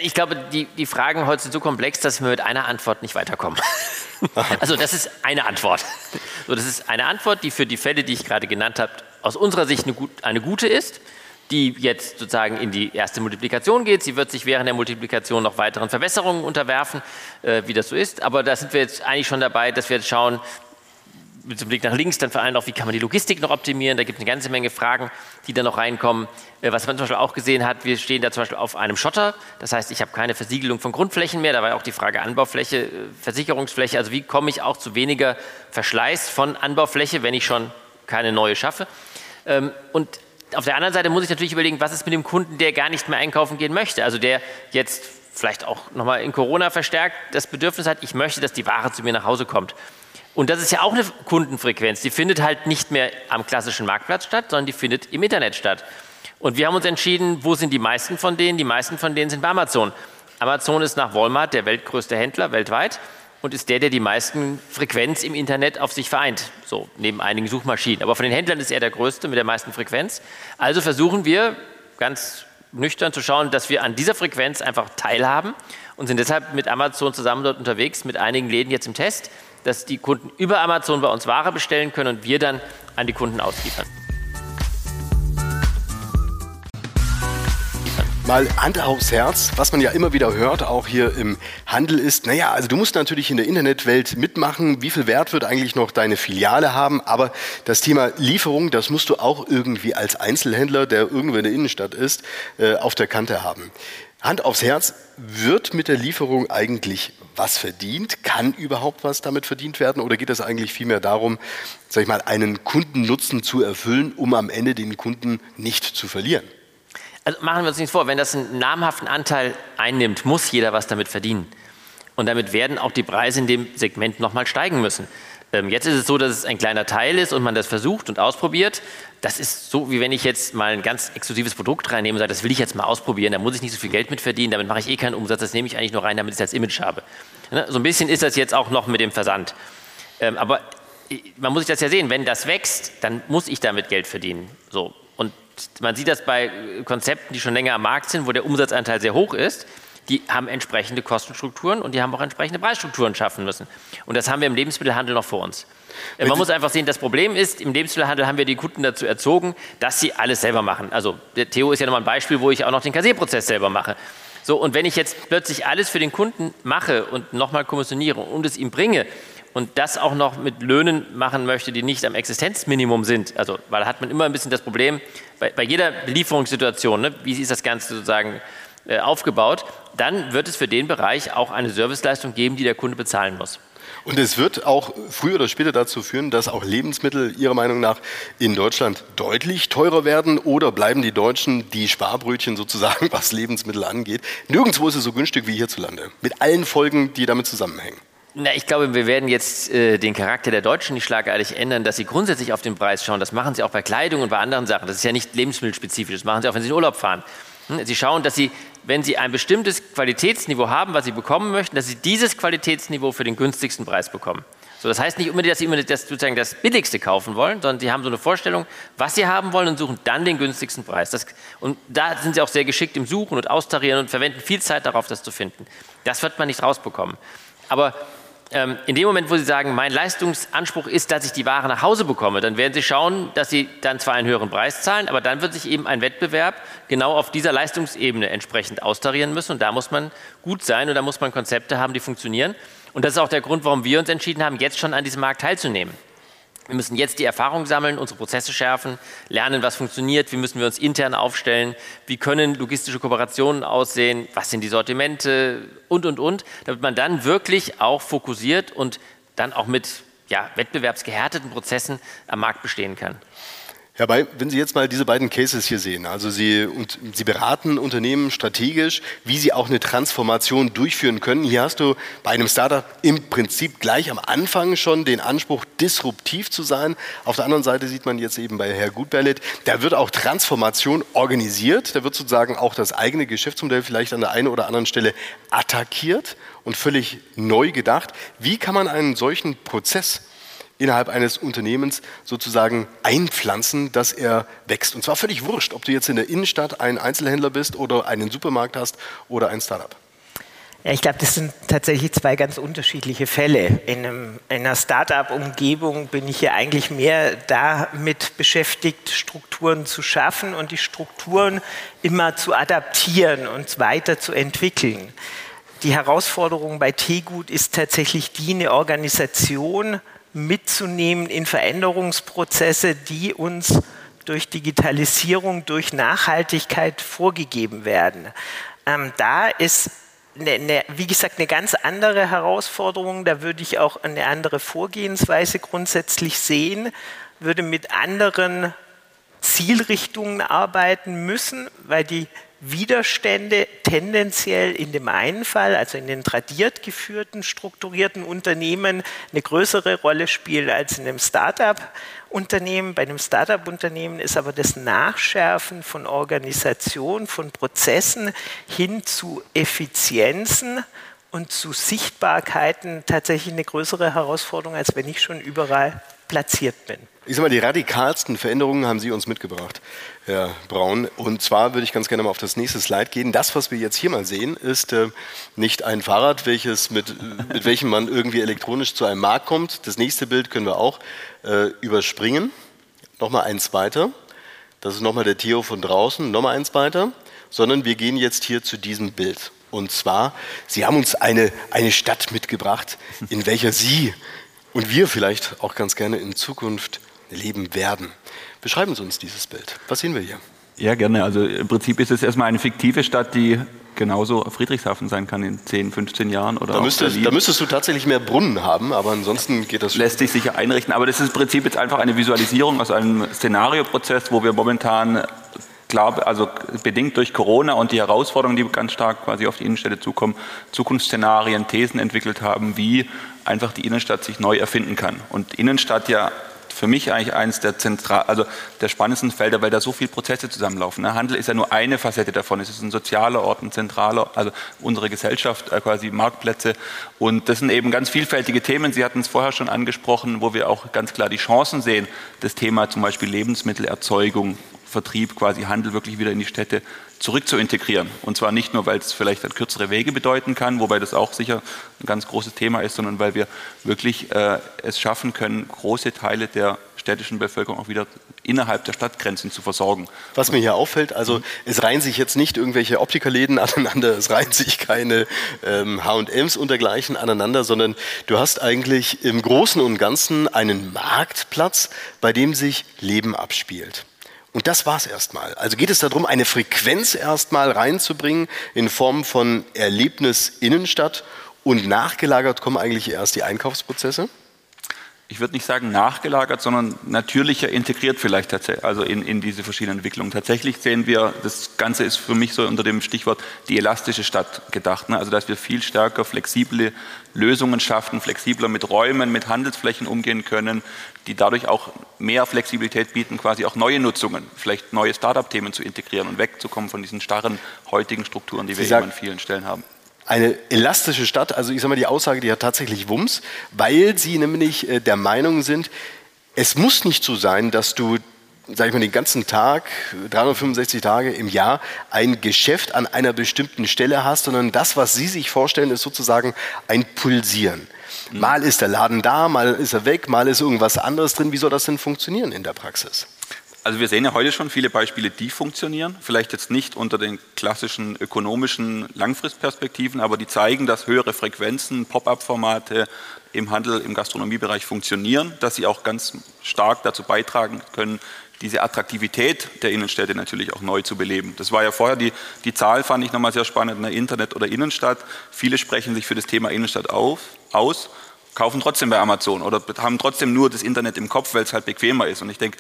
Ich glaube, die, die Fragen heute sind so komplex, dass wir mit einer Antwort nicht weiterkommen. also das ist eine Antwort. So, das ist eine Antwort, die für die Fälle, die ich gerade genannt habe, aus unserer Sicht eine, gut, eine gute ist, die jetzt sozusagen in die erste Multiplikation geht. Sie wird sich während der Multiplikation noch weiteren Verbesserungen unterwerfen, äh, wie das so ist. Aber da sind wir jetzt eigentlich schon dabei, dass wir jetzt schauen, mit dem Blick nach links dann vor allem auch, wie kann man die Logistik noch optimieren. Da gibt es eine ganze Menge Fragen, die da noch reinkommen. Äh, was man zum Beispiel auch gesehen hat, wir stehen da zum Beispiel auf einem Schotter. Das heißt, ich habe keine Versiegelung von Grundflächen mehr. Da war ja auch die Frage Anbaufläche, äh, Versicherungsfläche. Also wie komme ich auch zu weniger Verschleiß von Anbaufläche, wenn ich schon keine neue schaffe. Ähm, und auf der anderen Seite muss ich natürlich überlegen, was ist mit dem Kunden, der gar nicht mehr einkaufen gehen möchte. Also der jetzt vielleicht auch nochmal in Corona verstärkt das Bedürfnis hat, ich möchte, dass die Ware zu mir nach Hause kommt. Und das ist ja auch eine Kundenfrequenz. Die findet halt nicht mehr am klassischen Marktplatz statt, sondern die findet im Internet statt. Und wir haben uns entschieden, wo sind die meisten von denen? Die meisten von denen sind bei Amazon. Amazon ist nach Walmart der weltgrößte Händler weltweit und ist der, der die meisten Frequenz im Internet auf sich vereint. So, neben einigen Suchmaschinen. Aber von den Händlern ist er der größte mit der meisten Frequenz. Also versuchen wir ganz nüchtern zu schauen, dass wir an dieser Frequenz einfach teilhaben und sind deshalb mit Amazon zusammen dort unterwegs, mit einigen Läden jetzt im Test, dass die Kunden über Amazon bei uns Ware bestellen können und wir dann an die Kunden ausliefern. Mal Hand aufs Herz, was man ja immer wieder hört, auch hier im Handel ist, naja, also du musst natürlich in der Internetwelt mitmachen, wie viel Wert wird eigentlich noch deine Filiale haben, aber das Thema Lieferung, das musst du auch irgendwie als Einzelhändler, der irgendwo in der Innenstadt ist, äh, auf der Kante haben. Hand aufs Herz, wird mit der Lieferung eigentlich was verdient? Kann überhaupt was damit verdient werden? Oder geht es eigentlich vielmehr darum, sag ich mal, einen Kundennutzen zu erfüllen, um am Ende den Kunden nicht zu verlieren? Also machen wir uns nichts vor, wenn das einen namhaften Anteil einnimmt, muss jeder was damit verdienen. Und damit werden auch die Preise in dem Segment nochmal steigen müssen. Ähm, jetzt ist es so, dass es ein kleiner Teil ist und man das versucht und ausprobiert. Das ist so, wie wenn ich jetzt mal ein ganz exklusives Produkt reinnehme und sage, das will ich jetzt mal ausprobieren, da muss ich nicht so viel Geld mit verdienen, damit mache ich eh keinen Umsatz, das nehme ich eigentlich nur rein, damit ich das als Image habe. Ne, so ein bisschen ist das jetzt auch noch mit dem Versand. Ähm, aber man muss sich das ja sehen, wenn das wächst, dann muss ich damit Geld verdienen. So, man sieht das bei Konzepten, die schon länger am Markt sind, wo der Umsatzanteil sehr hoch ist. Die haben entsprechende Kostenstrukturen und die haben auch entsprechende Preisstrukturen schaffen müssen. Und das haben wir im Lebensmittelhandel noch vor uns. Wenn Man muss einfach sehen, das Problem ist, im Lebensmittelhandel haben wir die Kunden dazu erzogen, dass sie alles selber machen. Also der Theo ist ja nochmal ein Beispiel, wo ich auch noch den Kassierprozess selber mache. So, und wenn ich jetzt plötzlich alles für den Kunden mache und nochmal kommissioniere und es ihm bringe, und das auch noch mit Löhnen machen möchte, die nicht am Existenzminimum sind, also weil da hat man immer ein bisschen das Problem, bei, bei jeder Belieferungssituation, ne, wie ist das Ganze sozusagen äh, aufgebaut, dann wird es für den Bereich auch eine Serviceleistung geben, die der Kunde bezahlen muss. Und es wird auch früher oder später dazu führen, dass auch Lebensmittel Ihrer Meinung nach in Deutschland deutlich teurer werden oder bleiben die Deutschen die Sparbrötchen sozusagen, was Lebensmittel angeht? Nirgendwo ist es so günstig wie hierzulande, mit allen Folgen, die damit zusammenhängen. Na, ich glaube, wir werden jetzt äh, den Charakter der Deutschen nicht schlagartig ändern, dass sie grundsätzlich auf den Preis schauen. Das machen sie auch bei Kleidung und bei anderen Sachen. Das ist ja nicht lebensmittelspezifisch. Das machen sie auch, wenn sie in Urlaub fahren. Hm? Sie schauen, dass sie, wenn sie ein bestimmtes Qualitätsniveau haben, was sie bekommen möchten, dass sie dieses Qualitätsniveau für den günstigsten Preis bekommen. So, das heißt nicht unbedingt, dass sie immer das, sozusagen das Billigste kaufen wollen, sondern sie haben so eine Vorstellung, was sie haben wollen und suchen dann den günstigsten Preis. Das, und da sind sie auch sehr geschickt im Suchen und Austarieren und verwenden viel Zeit darauf, das zu finden. Das wird man nicht rausbekommen. Aber ähm, in dem Moment, wo Sie sagen, mein Leistungsanspruch ist, dass ich die Ware nach Hause bekomme, dann werden Sie schauen, dass Sie dann zwar einen höheren Preis zahlen, aber dann wird sich eben ein Wettbewerb genau auf dieser Leistungsebene entsprechend austarieren müssen. Und da muss man gut sein und da muss man Konzepte haben, die funktionieren. Und das ist auch der Grund, warum wir uns entschieden haben, jetzt schon an diesem Markt teilzunehmen. Wir müssen jetzt die Erfahrung sammeln, unsere Prozesse schärfen, lernen, was funktioniert, wie müssen wir uns intern aufstellen, wie können logistische Kooperationen aussehen, was sind die Sortimente und, und, und, damit man dann wirklich auch fokussiert und dann auch mit ja, wettbewerbsgehärteten Prozessen am Markt bestehen kann. Herr Bay, wenn Sie jetzt mal diese beiden Cases hier sehen, also Sie, und Sie beraten Unternehmen strategisch, wie sie auch eine Transformation durchführen können. Hier hast du bei einem Startup im Prinzip gleich am Anfang schon den Anspruch, disruptiv zu sein. Auf der anderen Seite sieht man jetzt eben bei Herr Gutberlet, da wird auch Transformation organisiert, da wird sozusagen auch das eigene Geschäftsmodell vielleicht an der einen oder anderen Stelle attackiert und völlig neu gedacht. Wie kann man einen solchen Prozess innerhalb eines Unternehmens sozusagen einpflanzen, dass er wächst. Und zwar völlig wurscht, ob du jetzt in der Innenstadt ein Einzelhändler bist oder einen Supermarkt hast oder ein Startup. Ja, ich glaube, das sind tatsächlich zwei ganz unterschiedliche Fälle. In, einem, in einer Start-up-Umgebung bin ich ja eigentlich mehr damit beschäftigt, Strukturen zu schaffen und die Strukturen immer zu adaptieren und weiterzuentwickeln. Die Herausforderung bei Tegut ist tatsächlich die, eine Organisation mitzunehmen in Veränderungsprozesse, die uns durch Digitalisierung, durch Nachhaltigkeit vorgegeben werden. Ähm, da ist, eine, eine, wie gesagt, eine ganz andere Herausforderung. Da würde ich auch eine andere Vorgehensweise grundsätzlich sehen, würde mit anderen Zielrichtungen arbeiten müssen, weil die Widerstände tendenziell in dem einen Fall, also in den tradiert geführten, strukturierten Unternehmen, eine größere Rolle spielen als in einem Start-up-Unternehmen. Bei einem Start-up-Unternehmen ist aber das Nachschärfen von Organisation, von Prozessen hin zu Effizienzen und zu Sichtbarkeiten tatsächlich eine größere Herausforderung, als wenn ich schon überall platziert bin. Ich sage mal, die radikalsten Veränderungen haben Sie uns mitgebracht, Herr Braun. Und zwar würde ich ganz gerne mal auf das nächste Slide gehen. Das, was wir jetzt hier mal sehen, ist äh, nicht ein Fahrrad, welches mit, mit welchem man irgendwie elektronisch zu einem Markt kommt. Das nächste Bild können wir auch äh, überspringen. Nochmal eins weiter. Das ist nochmal der Theo von draußen. Nochmal eins weiter. Sondern wir gehen jetzt hier zu diesem Bild. Und zwar, Sie haben uns eine, eine Stadt mitgebracht, in welcher Sie und wir vielleicht auch ganz gerne in Zukunft leben werden. Beschreiben Sie uns dieses Bild. Was sehen wir hier? Ja, gerne. Also im Prinzip ist es erstmal eine fiktive Stadt, die genauso Friedrichshafen sein kann in 10, 15 Jahren. Oder da, müsstest, da müsstest du tatsächlich mehr Brunnen haben, aber ansonsten geht das. Lässt sich sicher einrichten. Aber das ist im Prinzip jetzt einfach eine Visualisierung aus einem Szenarioprozess, wo wir momentan klar, also bedingt durch Corona und die Herausforderungen, die ganz stark quasi auf die Innenstädte zukommen, Zukunftsszenarien, Thesen entwickelt haben, wie einfach die Innenstadt sich neu erfinden kann. Und Innenstadt ja für mich eigentlich eines der zentral, also der spannendsten Felder, weil da so viele Prozesse zusammenlaufen. Ne? Handel ist ja nur eine Facette davon. Es ist ein sozialer Ort, ein zentraler, also unsere Gesellschaft, äh, quasi Marktplätze. Und das sind eben ganz vielfältige Themen. Sie hatten es vorher schon angesprochen, wo wir auch ganz klar die Chancen sehen. Das Thema zum Beispiel Lebensmittelerzeugung, Vertrieb, quasi Handel wirklich wieder in die Städte zurück zu integrieren. Und zwar nicht nur, weil es vielleicht kürzere Wege bedeuten kann, wobei das auch sicher ein ganz großes Thema ist, sondern weil wir wirklich äh, es schaffen können, große Teile der städtischen Bevölkerung auch wieder innerhalb der Stadtgrenzen zu versorgen. Was mir hier auffällt, also es reihen sich jetzt nicht irgendwelche Optikerläden aneinander, es reihen sich keine ähm, H&Ms und dergleichen aneinander, sondern du hast eigentlich im Großen und Ganzen einen Marktplatz, bei dem sich Leben abspielt. Und das war's erstmal. Also geht es darum, eine Frequenz erstmal reinzubringen in Form von Erlebnis Innenstadt und nachgelagert kommen eigentlich erst die Einkaufsprozesse? Ich würde nicht sagen nachgelagert, sondern natürlicher integriert vielleicht tatsächlich, also in, in diese verschiedenen Entwicklungen. Tatsächlich sehen wir, das Ganze ist für mich so unter dem Stichwort die elastische Stadt gedacht. Ne? Also dass wir viel stärker flexible Lösungen schaffen, flexibler mit Räumen, mit Handelsflächen umgehen können, die dadurch auch mehr Flexibilität bieten, quasi auch neue Nutzungen, vielleicht neue Start-up-Themen zu integrieren und wegzukommen von diesen starren heutigen Strukturen, die wir sagen, an vielen Stellen haben eine elastische Stadt. Also ich sage mal, die Aussage, die hat tatsächlich Wumms, weil sie nämlich äh, der Meinung sind, es muss nicht so sein, dass du, sag ich mal, den ganzen Tag, 365 Tage im Jahr, ein Geschäft an einer bestimmten Stelle hast, sondern das, was sie sich vorstellen, ist sozusagen ein Pulsieren. Mhm. Mal ist der Laden da, mal ist er weg, mal ist irgendwas anderes drin. Wie soll das denn funktionieren in der Praxis? Also wir sehen ja heute schon viele Beispiele, die funktionieren. Vielleicht jetzt nicht unter den klassischen ökonomischen Langfristperspektiven, aber die zeigen, dass höhere Frequenzen, Pop-up-Formate im Handel, im Gastronomiebereich funktionieren, dass sie auch ganz stark dazu beitragen können, diese Attraktivität der Innenstädte natürlich auch neu zu beleben. Das war ja vorher die, die Zahl, fand ich nochmal sehr spannend, in der Internet- oder Innenstadt. Viele sprechen sich für das Thema Innenstadt auf, aus, kaufen trotzdem bei Amazon oder haben trotzdem nur das Internet im Kopf, weil es halt bequemer ist. Und ich denke,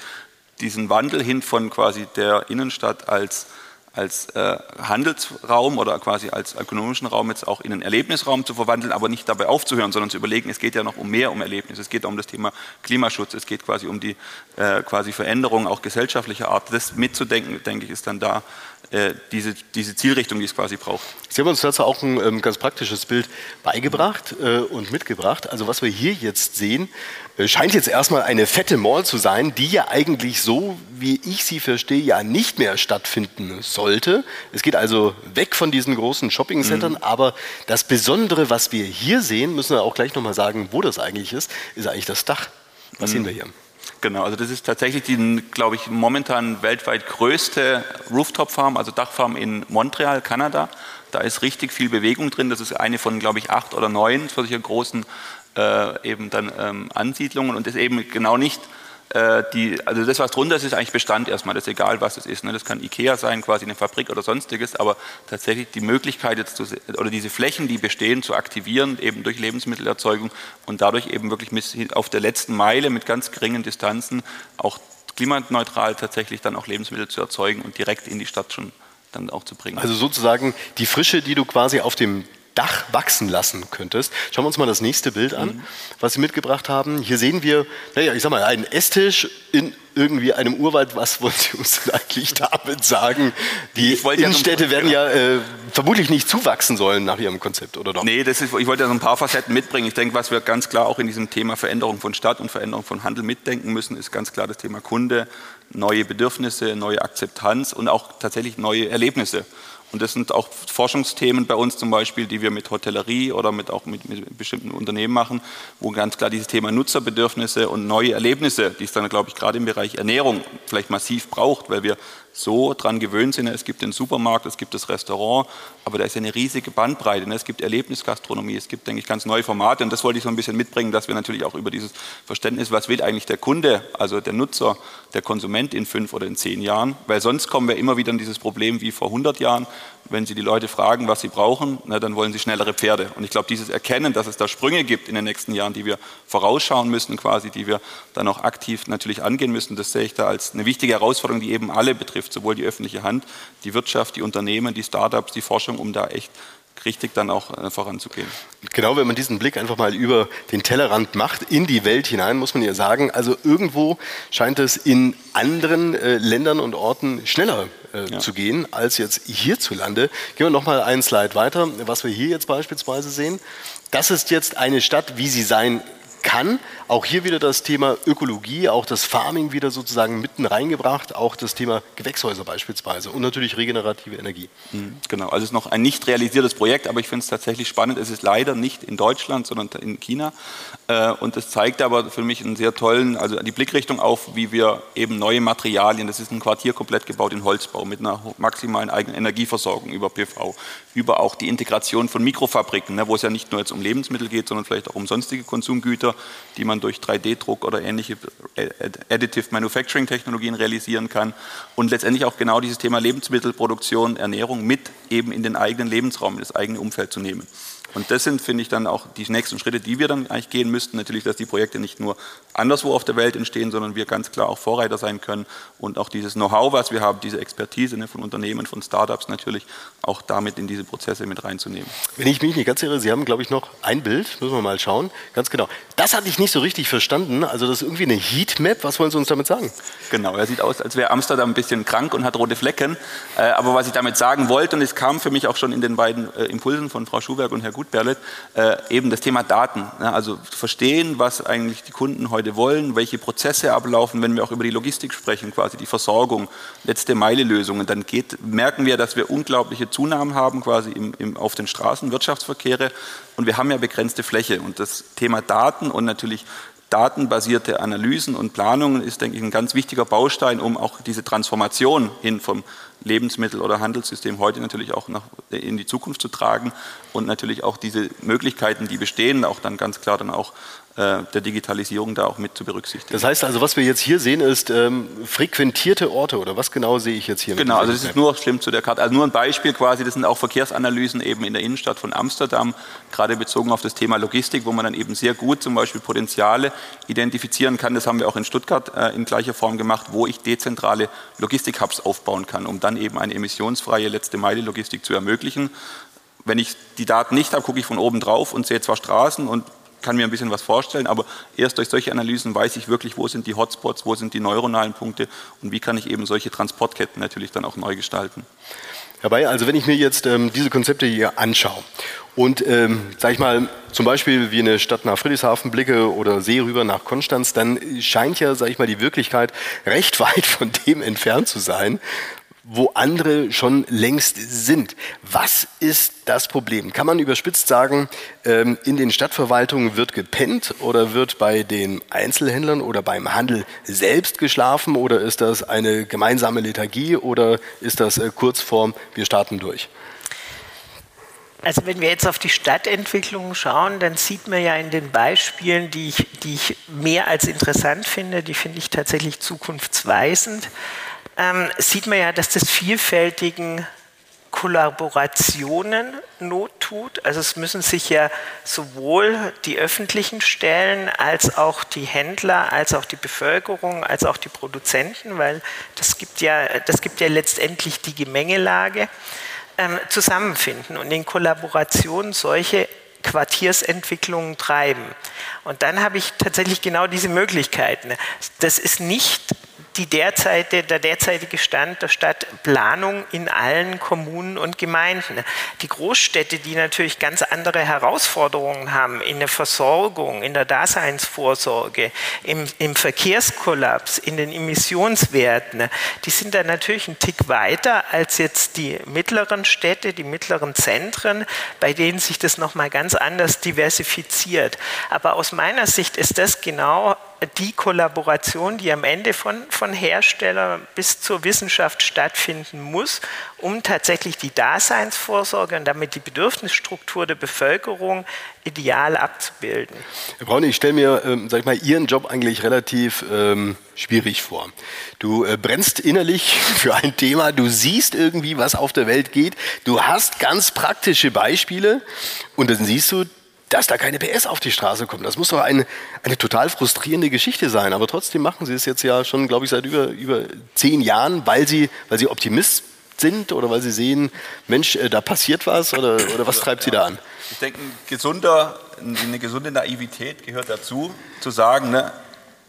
diesen Wandel hin von quasi der Innenstadt als, als äh, Handelsraum oder quasi als ökonomischen Raum jetzt auch in einen Erlebnisraum zu verwandeln, aber nicht dabei aufzuhören, sondern zu überlegen, es geht ja noch um mehr um Erlebnis, es geht um das Thema Klimaschutz, es geht quasi um die äh, quasi Veränderung auch gesellschaftlicher Art. Das mitzudenken, denke ich, ist dann da äh, diese, diese Zielrichtung, die es quasi braucht. Sie haben uns dazu auch ein ähm, ganz praktisches Bild beigebracht äh, und mitgebracht. Also was wir hier jetzt sehen, äh, scheint jetzt erstmal eine fette Mall zu sein, die ja eigentlich so, wie ich sie verstehe, ja nicht mehr stattfinden sollte. Es geht also weg von diesen großen Shoppingcentern, mhm. aber das Besondere, was wir hier sehen, müssen wir auch gleich nochmal sagen, wo das eigentlich ist, ist eigentlich das Dach. Was mhm. sehen wir hier? Genau, also das ist tatsächlich die, glaube ich, momentan weltweit größte Rooftop-Farm, also Dachfarm in Montreal, Kanada. Da ist richtig viel Bewegung drin. Das ist eine von, glaube ich, acht oder neun solcher großen äh, eben dann ähm, Ansiedlungen und ist eben genau nicht äh, die, also das, was drunter ist, ist eigentlich Bestand erstmal. Das ist egal, was es ist. Ne? Das kann Ikea sein, quasi eine Fabrik oder sonstiges, aber tatsächlich die Möglichkeit jetzt zu, oder diese Flächen, die bestehen, zu aktivieren, eben durch Lebensmittelerzeugung und dadurch eben wirklich auf der letzten Meile mit ganz geringen Distanzen auch klimaneutral tatsächlich dann auch Lebensmittel zu erzeugen und direkt in die Stadt schon dann auch zu bringen. Also sozusagen die Frische, die du quasi auf dem Dach wachsen lassen könntest. Schauen wir uns mal das nächste Bild an, mhm. was Sie mitgebracht haben. Hier sehen wir, naja, ich sag mal, einen Esstisch in irgendwie einem Urwald. Was wollen Sie uns denn eigentlich damit sagen? Die Innenstädte ja so werden ja äh, vermutlich nicht zuwachsen sollen nach Ihrem Konzept, oder doch? Nee, das ist, ich wollte ja so ein paar Facetten mitbringen. Ich denke, was wir ganz klar auch in diesem Thema Veränderung von Stadt und Veränderung von Handel mitdenken müssen, ist ganz klar das Thema Kunde, neue Bedürfnisse, neue Akzeptanz und auch tatsächlich neue Erlebnisse. Und das sind auch Forschungsthemen bei uns zum Beispiel, die wir mit Hotellerie oder mit auch mit, mit, bestimmten Unternehmen machen, wo ganz klar dieses Thema Nutzerbedürfnisse und neue Erlebnisse, die es dann, glaube ich, gerade im Bereich Ernährung vielleicht massiv braucht, weil wir so dran gewöhnt sind. Es gibt den Supermarkt, es gibt das Restaurant, aber da ist eine riesige Bandbreite. Ne? Es gibt Erlebnisgastronomie, es gibt, denke ich, ganz neue Formate und das wollte ich so ein bisschen mitbringen, dass wir natürlich auch über dieses Verständnis, was will eigentlich der Kunde, also der Nutzer, der Konsument in fünf oder in zehn Jahren, weil sonst kommen wir immer wieder in dieses Problem wie vor 100 Jahren, wenn Sie die Leute fragen, was sie brauchen, na, dann wollen sie schnellere Pferde. Und ich glaube, dieses Erkennen, dass es da Sprünge gibt in den nächsten Jahren, die wir vorausschauen müssen, quasi, die wir dann auch aktiv natürlich angehen müssen, das sehe ich da als eine wichtige Herausforderung, die eben alle betrifft, sowohl die öffentliche Hand, die Wirtschaft, die Unternehmen, die Startups, die Forschung, um da echt richtig dann auch äh, voranzugehen. Genau, wenn man diesen Blick einfach mal über den Tellerrand macht, in die Welt hinein, muss man ja sagen, also irgendwo scheint es in anderen äh, Ländern und Orten schneller äh, ja. zu gehen als jetzt hierzulande. Gehen wir noch mal einen Slide weiter, was wir hier jetzt beispielsweise sehen. Das ist jetzt eine Stadt, wie sie sein kann. Auch hier wieder das Thema Ökologie, auch das Farming wieder sozusagen mitten reingebracht, auch das Thema Gewächshäuser beispielsweise und natürlich regenerative Energie. Mhm, genau, also es ist noch ein nicht realisiertes Projekt, aber ich finde es tatsächlich spannend. Es ist leider nicht in Deutschland, sondern in China. Äh, und es zeigt aber für mich einen sehr tollen, also die Blickrichtung auf, wie wir eben neue Materialien, das ist ein Quartier komplett gebaut in Holzbau mit einer maximalen eigenen Energieversorgung über PV, über auch die Integration von Mikrofabriken, ne, wo es ja nicht nur jetzt um Lebensmittel geht, sondern vielleicht auch um sonstige Konsumgüter, die man durch 3D-Druck oder ähnliche Additive Manufacturing Technologien realisieren kann und letztendlich auch genau dieses Thema Lebensmittelproduktion, Ernährung mit eben in den eigenen Lebensraum, in das eigene Umfeld zu nehmen. Und das sind, finde ich, dann auch die nächsten Schritte, die wir dann eigentlich gehen müssten. Natürlich, dass die Projekte nicht nur anderswo auf der Welt entstehen, sondern wir ganz klar auch Vorreiter sein können und auch dieses Know-how, was wir haben, diese Expertise ne, von Unternehmen, von Startups natürlich, auch damit in diese Prozesse mit reinzunehmen. Wenn ich mich nicht ganz irre, Sie haben, glaube ich, noch ein Bild, müssen wir mal schauen. Ganz genau. Das hatte ich nicht so richtig verstanden. Also das ist irgendwie eine Heatmap. Was wollen Sie uns damit sagen? Genau, er sieht aus, als wäre Amsterdam ein bisschen krank und hat rote Flecken. Äh, aber was ich damit sagen wollte, und es kam für mich auch schon in den beiden äh, Impulsen von Frau Schuberg und Herr Gut, Gutberlet, äh, eben das Thema Daten. Ja, also verstehen, was eigentlich die Kunden heute wollen, welche Prozesse ablaufen, wenn wir auch über die Logistik sprechen, quasi die Versorgung, letzte Meile Lösungen, dann geht, merken wir, dass wir unglaubliche Zunahmen haben quasi im, im, auf den Straßen, Wirtschaftsverkehre. Und wir haben ja begrenzte Fläche. Und das Thema Daten und natürlich datenbasierte Analysen und Planungen ist, denke ich, ein ganz wichtiger Baustein, um auch diese Transformation hin vom Lebensmittel- oder Handelssystem heute natürlich auch nach, in die Zukunft zu tragen und natürlich auch diese Möglichkeiten, die bestehen, auch dann ganz klar dann auch der Digitalisierung da auch mit zu berücksichtigen. Das heißt also, was wir jetzt hier sehen, ist ähm, frequentierte Orte oder was genau sehe ich jetzt hier? Genau, also das ist nur schlimm zu der Karte. Also nur ein Beispiel quasi, das sind auch Verkehrsanalysen eben in der Innenstadt von Amsterdam, gerade bezogen auf das Thema Logistik, wo man dann eben sehr gut zum Beispiel Potenziale identifizieren kann. Das haben wir auch in Stuttgart äh, in gleicher Form gemacht, wo ich dezentrale Logistik-Hubs aufbauen kann, um dann eben eine emissionsfreie letzte Meile Logistik zu ermöglichen. Wenn ich die Daten nicht habe, gucke ich von oben drauf und sehe zwar Straßen und kann mir ein bisschen was vorstellen, aber erst durch solche Analysen weiß ich wirklich, wo sind die Hotspots, wo sind die neuronalen Punkte und wie kann ich eben solche Transportketten natürlich dann auch neu gestalten. Bayer, also wenn ich mir jetzt ähm, diese Konzepte hier anschaue und, ähm, sage ich mal, zum Beispiel wie eine Stadt nach Friedrichshafen blicke oder See rüber nach Konstanz, dann scheint ja, sage ich mal, die Wirklichkeit recht weit von dem entfernt zu sein, wo andere schon längst sind. Was ist das Problem? Kann man überspitzt sagen, ähm, in den Stadtverwaltungen wird gepennt oder wird bei den Einzelhändlern oder beim Handel selbst geschlafen oder ist das eine gemeinsame Lethargie oder ist das äh, Kurzform, wir starten durch? Also wenn wir jetzt auf die Stadtentwicklung schauen, dann sieht man ja in den Beispielen, die ich, die ich mehr als interessant finde, die finde ich tatsächlich zukunftsweisend, ähm, sieht man ja, dass das vielfältigen Kollaborationen Not tut. Also es müssen sich ja sowohl die öffentlichen Stellen als auch die Händler, als auch die Bevölkerung, als auch die Produzenten, weil das gibt ja, das gibt ja letztendlich die Gemengelage, ähm, zusammenfinden und in Kollaboration solche Quartiersentwicklungen treiben. Und dann habe ich tatsächlich genau diese Möglichkeiten. Das ist nicht die derzeitige, der derzeitige Stand der Stadtplanung in allen Kommunen und Gemeinden. Die Großstädte, die natürlich ganz andere Herausforderungen haben in der Versorgung, in der Daseinsvorsorge, im, im Verkehrskollaps, in den Emissionswerten, die sind da natürlich ein Tick weiter als jetzt die mittleren Städte, die mittleren Zentren, bei denen sich das nochmal ganz anders diversifiziert. Aber aus meiner Sicht ist das genau die Kollaboration, die am Ende von, von Hersteller bis zur Wissenschaft stattfinden muss, um tatsächlich die Daseinsvorsorge und damit die Bedürfnisstruktur der Bevölkerung ideal abzubilden. Herr Braun, ich stelle mir, ähm, sag ich mal, Ihren Job eigentlich relativ ähm, schwierig vor. Du äh, brennst innerlich für ein Thema, du siehst irgendwie, was auf der Welt geht, du hast ganz praktische Beispiele und dann siehst du, dass da keine PS auf die Straße kommen. Das muss doch eine, eine total frustrierende Geschichte sein. Aber trotzdem machen Sie es jetzt ja schon, glaube ich, seit über, über zehn Jahren, weil Sie, weil Sie Optimist sind oder weil Sie sehen, Mensch, äh, da passiert was oder, oder was treibt Sie da an? Ich denke, ein gesunder, eine gesunde Naivität gehört dazu, zu sagen, ne,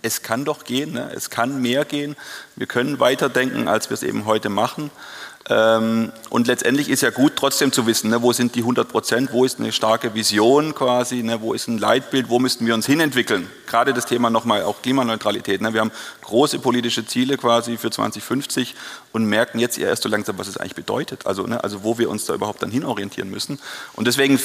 es kann doch gehen, ne, es kann mehr gehen, wir können weiterdenken, als wir es eben heute machen. Ähm, und letztendlich ist ja gut, trotzdem zu wissen, ne, wo sind die 100 Prozent, wo ist eine starke Vision quasi, ne, wo ist ein Leitbild, wo müssten wir uns hinentwickeln. Gerade das Thema nochmal auch Klimaneutralität. Ne, wir haben große politische Ziele quasi für 2050 und merken jetzt erst so langsam, was es eigentlich bedeutet. Also, ne, also wo wir uns da überhaupt dann hinorientieren müssen. Und deswegen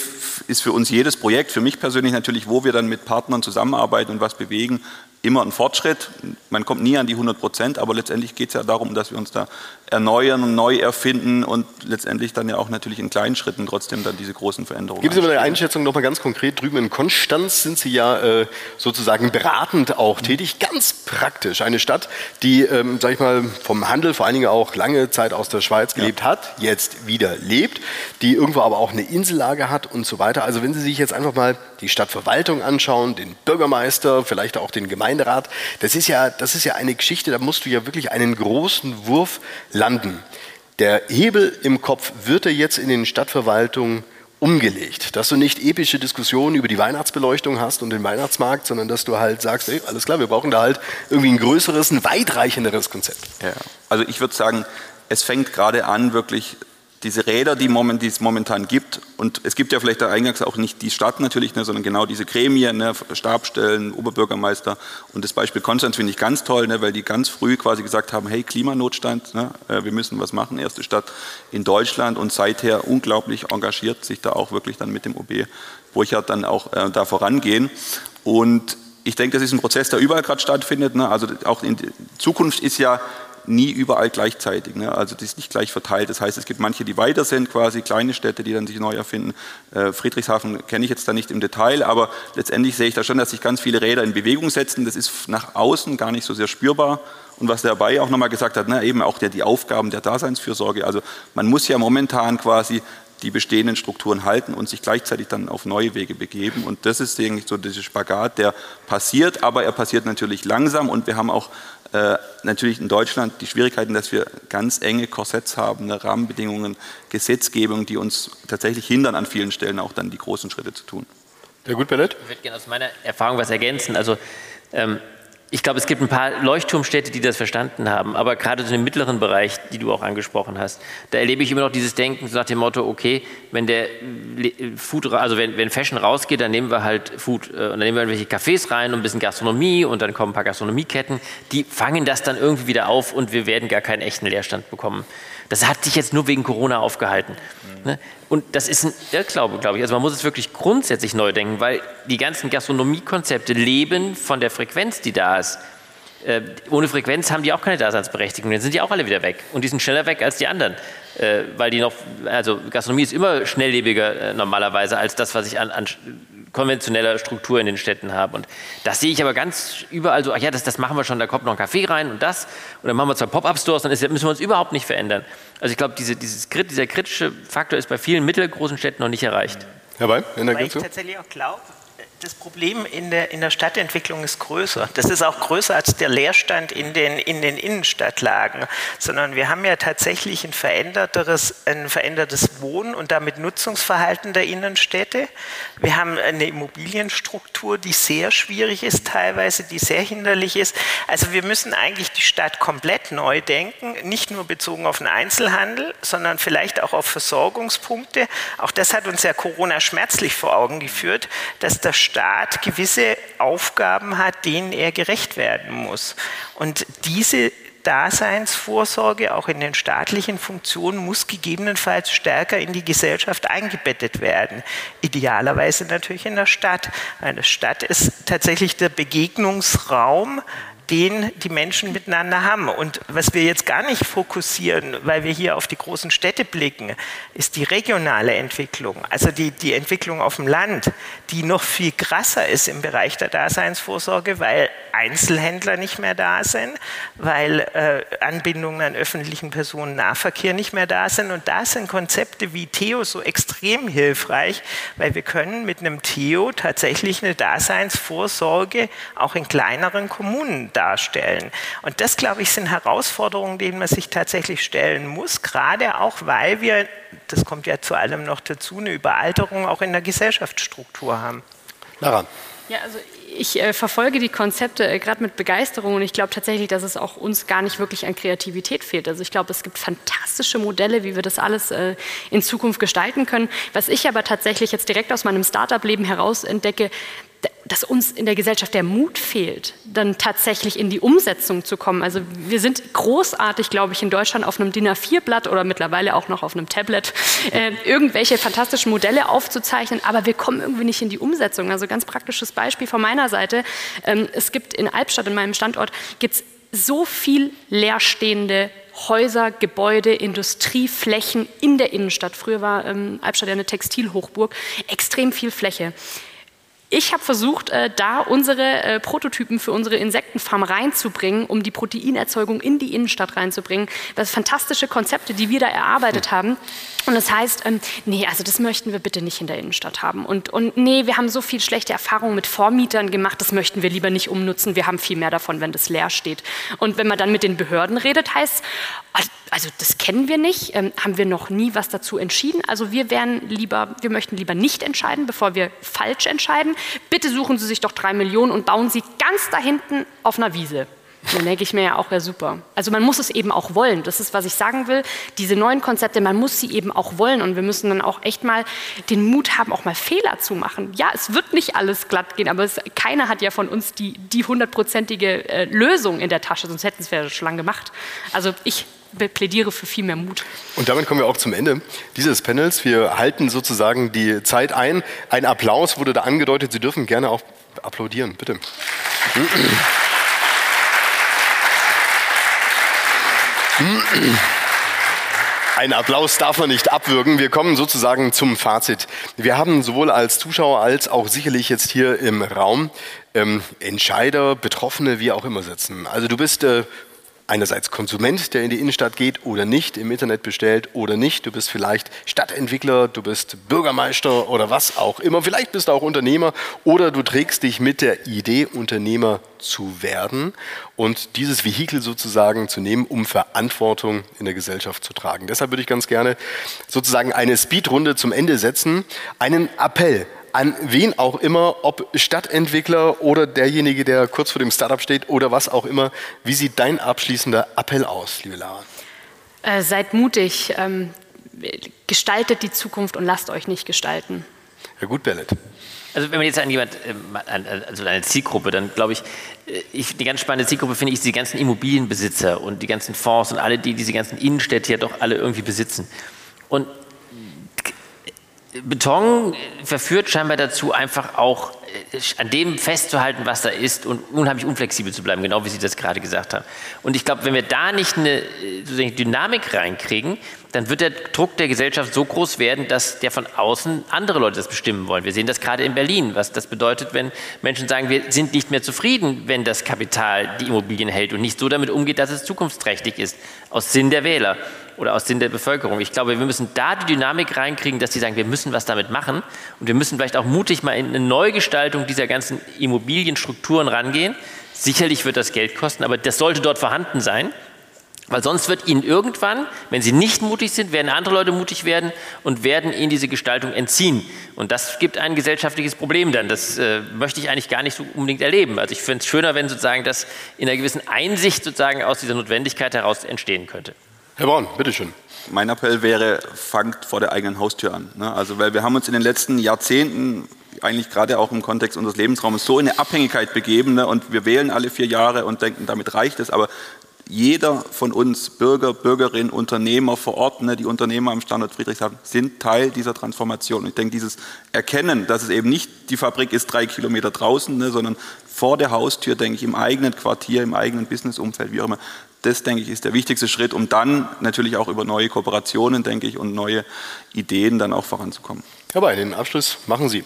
ist für uns jedes Projekt, für mich persönlich natürlich, wo wir dann mit Partnern zusammenarbeiten und was bewegen, immer ein Fortschritt. Man kommt nie an die 100 Prozent, aber letztendlich geht es ja darum, dass wir uns da erneuern und neu erfinden und letztendlich dann ja auch natürlich in kleinen Schritten trotzdem dann diese großen Veränderungen. Geben Sie mir eine Einschätzung nochmal ganz konkret. Drüben in Konstanz sind Sie ja äh, sozusagen beratend auch tätig, ganz praktisch. Eine Stadt, die, ähm, sag ich mal, vom Handel vor allen Dingen auch lange Zeit aus der Schweiz gelebt ja. hat, jetzt wieder lebt, die irgendwo aber auch eine Insellage hat und so weiter. Also wenn Sie sich jetzt einfach mal die Stadtverwaltung anschauen, den Bürgermeister, vielleicht auch den Gemeinderat, das ist ja, das ist ja eine Geschichte, da musst du ja wirklich einen großen Wurf landen. Der Hebel im Kopf wird er jetzt in den Stadtverwaltungen umgelegt, dass du nicht epische Diskussionen über die Weihnachtsbeleuchtung hast und den Weihnachtsmarkt, sondern dass du halt sagst, ey, alles klar, wir brauchen da halt irgendwie ein größeres, ein weitreichenderes Konzept. Ja. Also ich würde sagen, es fängt gerade an, wirklich diese Räder, die, moment, die, es momentan gibt, und es gibt ja vielleicht da eingangs auch nicht die Stadt natürlich, ne, sondern genau diese Gremien, ne, Stabstellen, Oberbürgermeister. Und das Beispiel Konstanz finde ich ganz toll, ne, weil die ganz früh quasi gesagt haben, hey, Klimanotstand, ne, äh, wir müssen was machen, erste Stadt in Deutschland und seither unglaublich engagiert sich da auch wirklich dann mit dem OB Burchardt dann auch äh, da vorangehen. Und ich denke, das ist ein Prozess, der überall gerade stattfindet. Ne? Also auch in Zukunft ist ja nie überall gleichzeitig. Ne? Also das ist nicht gleich verteilt. Das heißt, es gibt manche, die weiter sind, quasi kleine Städte, die dann sich neu erfinden. Äh, Friedrichshafen kenne ich jetzt da nicht im Detail, aber letztendlich sehe ich da schon, dass sich ganz viele Räder in Bewegung setzen. Das ist nach außen gar nicht so sehr spürbar. Und was der dabei auch nochmal gesagt hat, ne, eben auch der, die Aufgaben der Daseinsfürsorge. Also man muss ja momentan quasi die bestehenden Strukturen halten und sich gleichzeitig dann auf neue Wege begeben. Und das ist eigentlich so dieser Spagat, der passiert, aber er passiert natürlich langsam und wir haben auch äh, natürlich in Deutschland die Schwierigkeiten, dass wir ganz enge Korsetts haben, eine Rahmenbedingungen, Gesetzgebung, die uns tatsächlich hindern, an vielen Stellen auch dann die großen Schritte zu tun. Ja gut, Bennett? Ich würde gerne aus meiner Erfahrung was ergänzen. Also ähm, ich glaube, es gibt ein paar Leuchtturmstädte, die das verstanden haben, aber gerade in dem mittleren Bereich, die du auch angesprochen hast, da erlebe ich immer noch dieses Denken nach dem Motto, okay, wenn der Food, also wenn, wenn Fashion rausgeht, dann nehmen wir halt Food äh, und dann nehmen wir irgendwelche Cafés rein und ein bisschen Gastronomie und dann kommen ein paar Gastronomieketten, die fangen das dann irgendwie wieder auf und wir werden gar keinen echten Leerstand bekommen. Das hat sich jetzt nur wegen Corona aufgehalten. Mhm. Und das ist ein Irrglaube, glaube ich. Also man muss es wirklich grundsätzlich neu denken, weil die ganzen Gastronomiekonzepte leben von der Frequenz, die da ist. Äh, ohne Frequenz haben die auch keine Daseinsberechtigung. Dann sind die auch alle wieder weg. Und die sind schneller weg als die anderen. Äh, weil die noch, also Gastronomie ist immer schnelllebiger äh, normalerweise als das, was ich an, an konventioneller Struktur in den Städten haben. Und das sehe ich aber ganz überall so, ach ja, das, das machen wir schon, da kommt noch ein Café rein und das. Und dann machen wir zwei Pop-Up-Stores, dann ist, müssen wir uns überhaupt nicht verändern. Also ich glaube, diese, dieses, dieser kritische Faktor ist bei vielen mittelgroßen Städten noch nicht erreicht. Herr Weil, in der Weil ich tatsächlich auch glaube, das Problem in der, in der Stadtentwicklung ist größer. Das ist auch größer als der Leerstand in den, in den Innenstadtlagen, sondern wir haben ja tatsächlich ein veränderteres, ein verändertes Wohn- und damit Nutzungsverhalten der Innenstädte. Wir haben eine Immobilienstruktur, die sehr schwierig ist teilweise, die sehr hinderlich ist. Also wir müssen eigentlich die Stadt komplett neu denken, nicht nur bezogen auf den Einzelhandel, sondern vielleicht auch auf Versorgungspunkte. Auch das hat uns ja Corona schmerzlich vor Augen geführt, dass der Staat gewisse Aufgaben hat, denen er gerecht werden muss. Und diese Daseinsvorsorge auch in den staatlichen Funktionen muss gegebenenfalls stärker in die Gesellschaft eingebettet werden. Idealerweise natürlich in der Stadt. Eine Stadt ist tatsächlich der Begegnungsraum den die Menschen miteinander haben. Und was wir jetzt gar nicht fokussieren, weil wir hier auf die großen Städte blicken, ist die regionale Entwicklung, also die, die Entwicklung auf dem Land, die noch viel krasser ist im Bereich der Daseinsvorsorge, weil Einzelhändler nicht mehr da sind, weil äh, Anbindungen an öffentlichen Personennahverkehr nicht mehr da sind. Und da sind Konzepte wie Theo so extrem hilfreich, weil wir können mit einem Theo tatsächlich eine Daseinsvorsorge auch in kleineren Kommunen darstellen. Und das, glaube ich, sind Herausforderungen, denen man sich tatsächlich stellen muss, gerade auch, weil wir, das kommt ja zu allem noch dazu, eine Überalterung auch in der Gesellschaftsstruktur haben. Lara. Ja, also ich äh, verfolge die Konzepte äh, gerade mit Begeisterung und ich glaube tatsächlich, dass es auch uns gar nicht wirklich an Kreativität fehlt. Also ich glaube, es gibt fantastische Modelle, wie wir das alles äh, in Zukunft gestalten können. Was ich aber tatsächlich jetzt direkt aus meinem Startup-Leben heraus entdecke, dass uns in der Gesellschaft der Mut fehlt, dann tatsächlich in die Umsetzung zu kommen. Also wir sind großartig, glaube ich, in Deutschland auf einem DIN A4-Blatt oder mittlerweile auch noch auf einem Tablet äh, irgendwelche fantastischen Modelle aufzuzeichnen, aber wir kommen irgendwie nicht in die Umsetzung. Also ganz praktisches Beispiel von meiner Seite. Ähm, es gibt in Albstadt, in meinem Standort, gibt so viel leerstehende Häuser, Gebäude, Industrieflächen in der Innenstadt. Früher war ähm, Albstadt ja eine Textilhochburg, extrem viel Fläche. Ich habe versucht, äh, da unsere äh, Prototypen für unsere Insektenfarm reinzubringen, um die Proteinerzeugung in die Innenstadt reinzubringen. Das sind fantastische Konzepte, die wir da erarbeitet haben. Und das heißt, ähm, nee, also das möchten wir bitte nicht in der Innenstadt haben. Und, und nee, wir haben so viel schlechte Erfahrungen mit Vormietern gemacht, das möchten wir lieber nicht umnutzen. Wir haben viel mehr davon, wenn das leer steht. Und wenn man dann mit den Behörden redet, heißt also das kennen wir nicht, ähm, haben wir noch nie was dazu entschieden. Also wir wären lieber, wir möchten lieber nicht entscheiden, bevor wir falsch entscheiden. Bitte suchen Sie sich doch drei Millionen und bauen Sie ganz da hinten auf einer Wiese. Dann denke ich mir ja auch, ja super. Also man muss es eben auch wollen. Das ist, was ich sagen will. Diese neuen Konzepte, man muss sie eben auch wollen. Und wir müssen dann auch echt mal den Mut haben, auch mal Fehler zu machen. Ja, es wird nicht alles glatt gehen, aber es, keiner hat ja von uns die, hundertprozentige äh, Lösung in der Tasche, sonst hätten es wir schon lange gemacht. Also ich plädiere für viel mehr Mut. Und damit kommen wir auch zum Ende dieses Panels. Wir halten sozusagen die Zeit ein. Ein Applaus wurde da angedeutet. Sie dürfen gerne auch applaudieren, bitte. Ein Applaus darf man nicht abwürgen. Wir kommen sozusagen zum Fazit. Wir haben sowohl als Zuschauer als auch sicherlich jetzt hier im Raum ähm, Entscheider, Betroffene, wie auch immer sitzen. Also du bist äh, einerseits Konsument, der in die Innenstadt geht oder nicht, im Internet bestellt oder nicht. Du bist vielleicht Stadtentwickler, du bist Bürgermeister oder was auch immer. Vielleicht bist du auch Unternehmer oder du trägst dich mit der Idee, Unternehmer zu werden und dieses Vehikel sozusagen zu nehmen, um Verantwortung in der Gesellschaft zu tragen. Deshalb würde ich ganz gerne sozusagen eine Speedrunde zum Ende setzen, einen Appell an wen auch immer, ob Stadtentwickler oder derjenige, der kurz vor dem Startup steht oder was auch immer. Wie sieht dein abschließender Appell aus, liebe Lara? Äh, seid mutig, ähm, gestaltet die Zukunft und lasst euch nicht gestalten. Ja gut, Bellet. Also wenn man jetzt an jemand, äh, also eine Zielgruppe, dann glaube ich, äh, ich, die ganz spannende Zielgruppe finde ich die ganzen Immobilienbesitzer und die ganzen Fonds und alle, die diese ganzen Innenstädte ja doch alle irgendwie besitzen. Und Beton verführt scheinbar dazu, einfach auch äh, an dem festzuhalten, was da ist und unheimlich unflexibel zu bleiben, genau wie Sie das gerade gesagt haben. Und ich glaube, wenn wir da nicht eine äh, Dynamik reinkriegen, dann wird der Druck der Gesellschaft so groß werden, dass der von außen andere Leute das bestimmen wollen. Wir sehen das gerade in Berlin, was das bedeutet, wenn Menschen sagen, wir sind nicht mehr zufrieden, wenn das Kapital die Immobilien hält und nicht so damit umgeht, dass es zukunftsträchtig ist, aus Sinn der Wähler oder aus Sinn der Bevölkerung. Ich glaube, wir müssen da die Dynamik reinkriegen, dass sie sagen, wir müssen was damit machen und wir müssen vielleicht auch mutig mal in eine Neugestaltung dieser ganzen Immobilienstrukturen rangehen. Sicherlich wird das Geld kosten, aber das sollte dort vorhanden sein. Weil sonst wird ihnen irgendwann, wenn sie nicht mutig sind, werden andere Leute mutig werden und werden ihnen diese Gestaltung entziehen. Und das gibt ein gesellschaftliches Problem dann. Das äh, möchte ich eigentlich gar nicht so unbedingt erleben. Also ich finde es schöner, wenn sozusagen das in einer gewissen Einsicht sozusagen aus dieser Notwendigkeit heraus entstehen könnte. Herr Braun, bitteschön. Mein Appell wäre, fangt vor der eigenen Haustür an. Ne? Also, weil wir haben uns in den letzten Jahrzehnten eigentlich gerade auch im Kontext unseres Lebensraumes so in eine Abhängigkeit begeben ne? und wir wählen alle vier Jahre und denken, damit reicht es, aber jeder von uns, Bürger, Bürgerinnen, Unternehmer vor Ort, ne, die Unternehmer am Standort Friedrichshafen, sind Teil dieser Transformation. Und ich denke, dieses Erkennen, dass es eben nicht die Fabrik ist drei Kilometer draußen, ne, sondern vor der Haustür, denke ich, im eigenen Quartier, im eigenen Businessumfeld, wie auch immer, das, denke ich, ist der wichtigste Schritt, um dann natürlich auch über neue Kooperationen, denke ich, und neue Ideen dann auch voranzukommen. Herr Bein, den Abschluss machen Sie.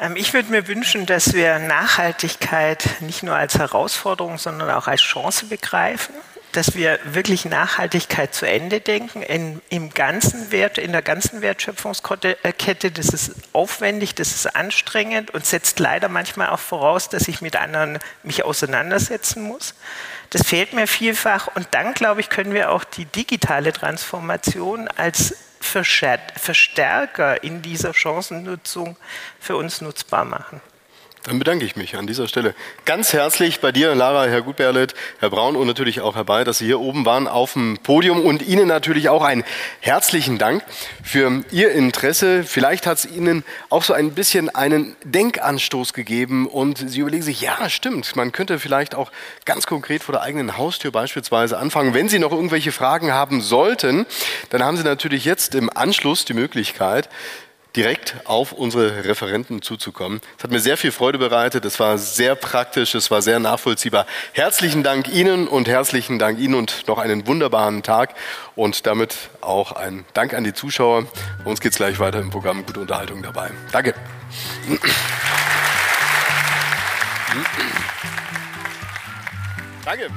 Ähm, ich würde mir wünschen, dass wir Nachhaltigkeit nicht nur als Herausforderung, sondern auch als Chance begreifen dass wir wirklich Nachhaltigkeit zu Ende denken, in, im ganzen Wert, in der ganzen Wertschöpfungskette. Das ist aufwendig, das ist anstrengend und setzt leider manchmal auch voraus, dass ich mit anderen mich auseinandersetzen muss. Das fehlt mir vielfach. Und dann, glaube ich, können wir auch die digitale Transformation als Verstärker in dieser Chancennutzung für uns nutzbar machen. Dann bedanke ich mich an dieser Stelle ganz herzlich bei dir, Lara, Herr Gutberlet, Herr Braun und natürlich auch Herr Bay, dass Sie hier oben waren auf dem Podium und Ihnen natürlich auch einen herzlichen Dank für Ihr Interesse. Vielleicht hat es Ihnen auch so ein bisschen einen Denkanstoß gegeben und Sie überlegen sich, ja, stimmt, man könnte vielleicht auch ganz konkret vor der eigenen Haustür beispielsweise anfangen. Wenn Sie noch irgendwelche Fragen haben sollten, dann haben Sie natürlich jetzt im Anschluss die Möglichkeit, direkt auf unsere Referenten zuzukommen. Es hat mir sehr viel Freude bereitet, es war sehr praktisch, es war sehr nachvollziehbar. Herzlichen Dank Ihnen und herzlichen Dank Ihnen und noch einen wunderbaren Tag und damit auch ein Dank an die Zuschauer. Bei uns geht es gleich weiter im Programm, gute Unterhaltung dabei. Danke. Danke.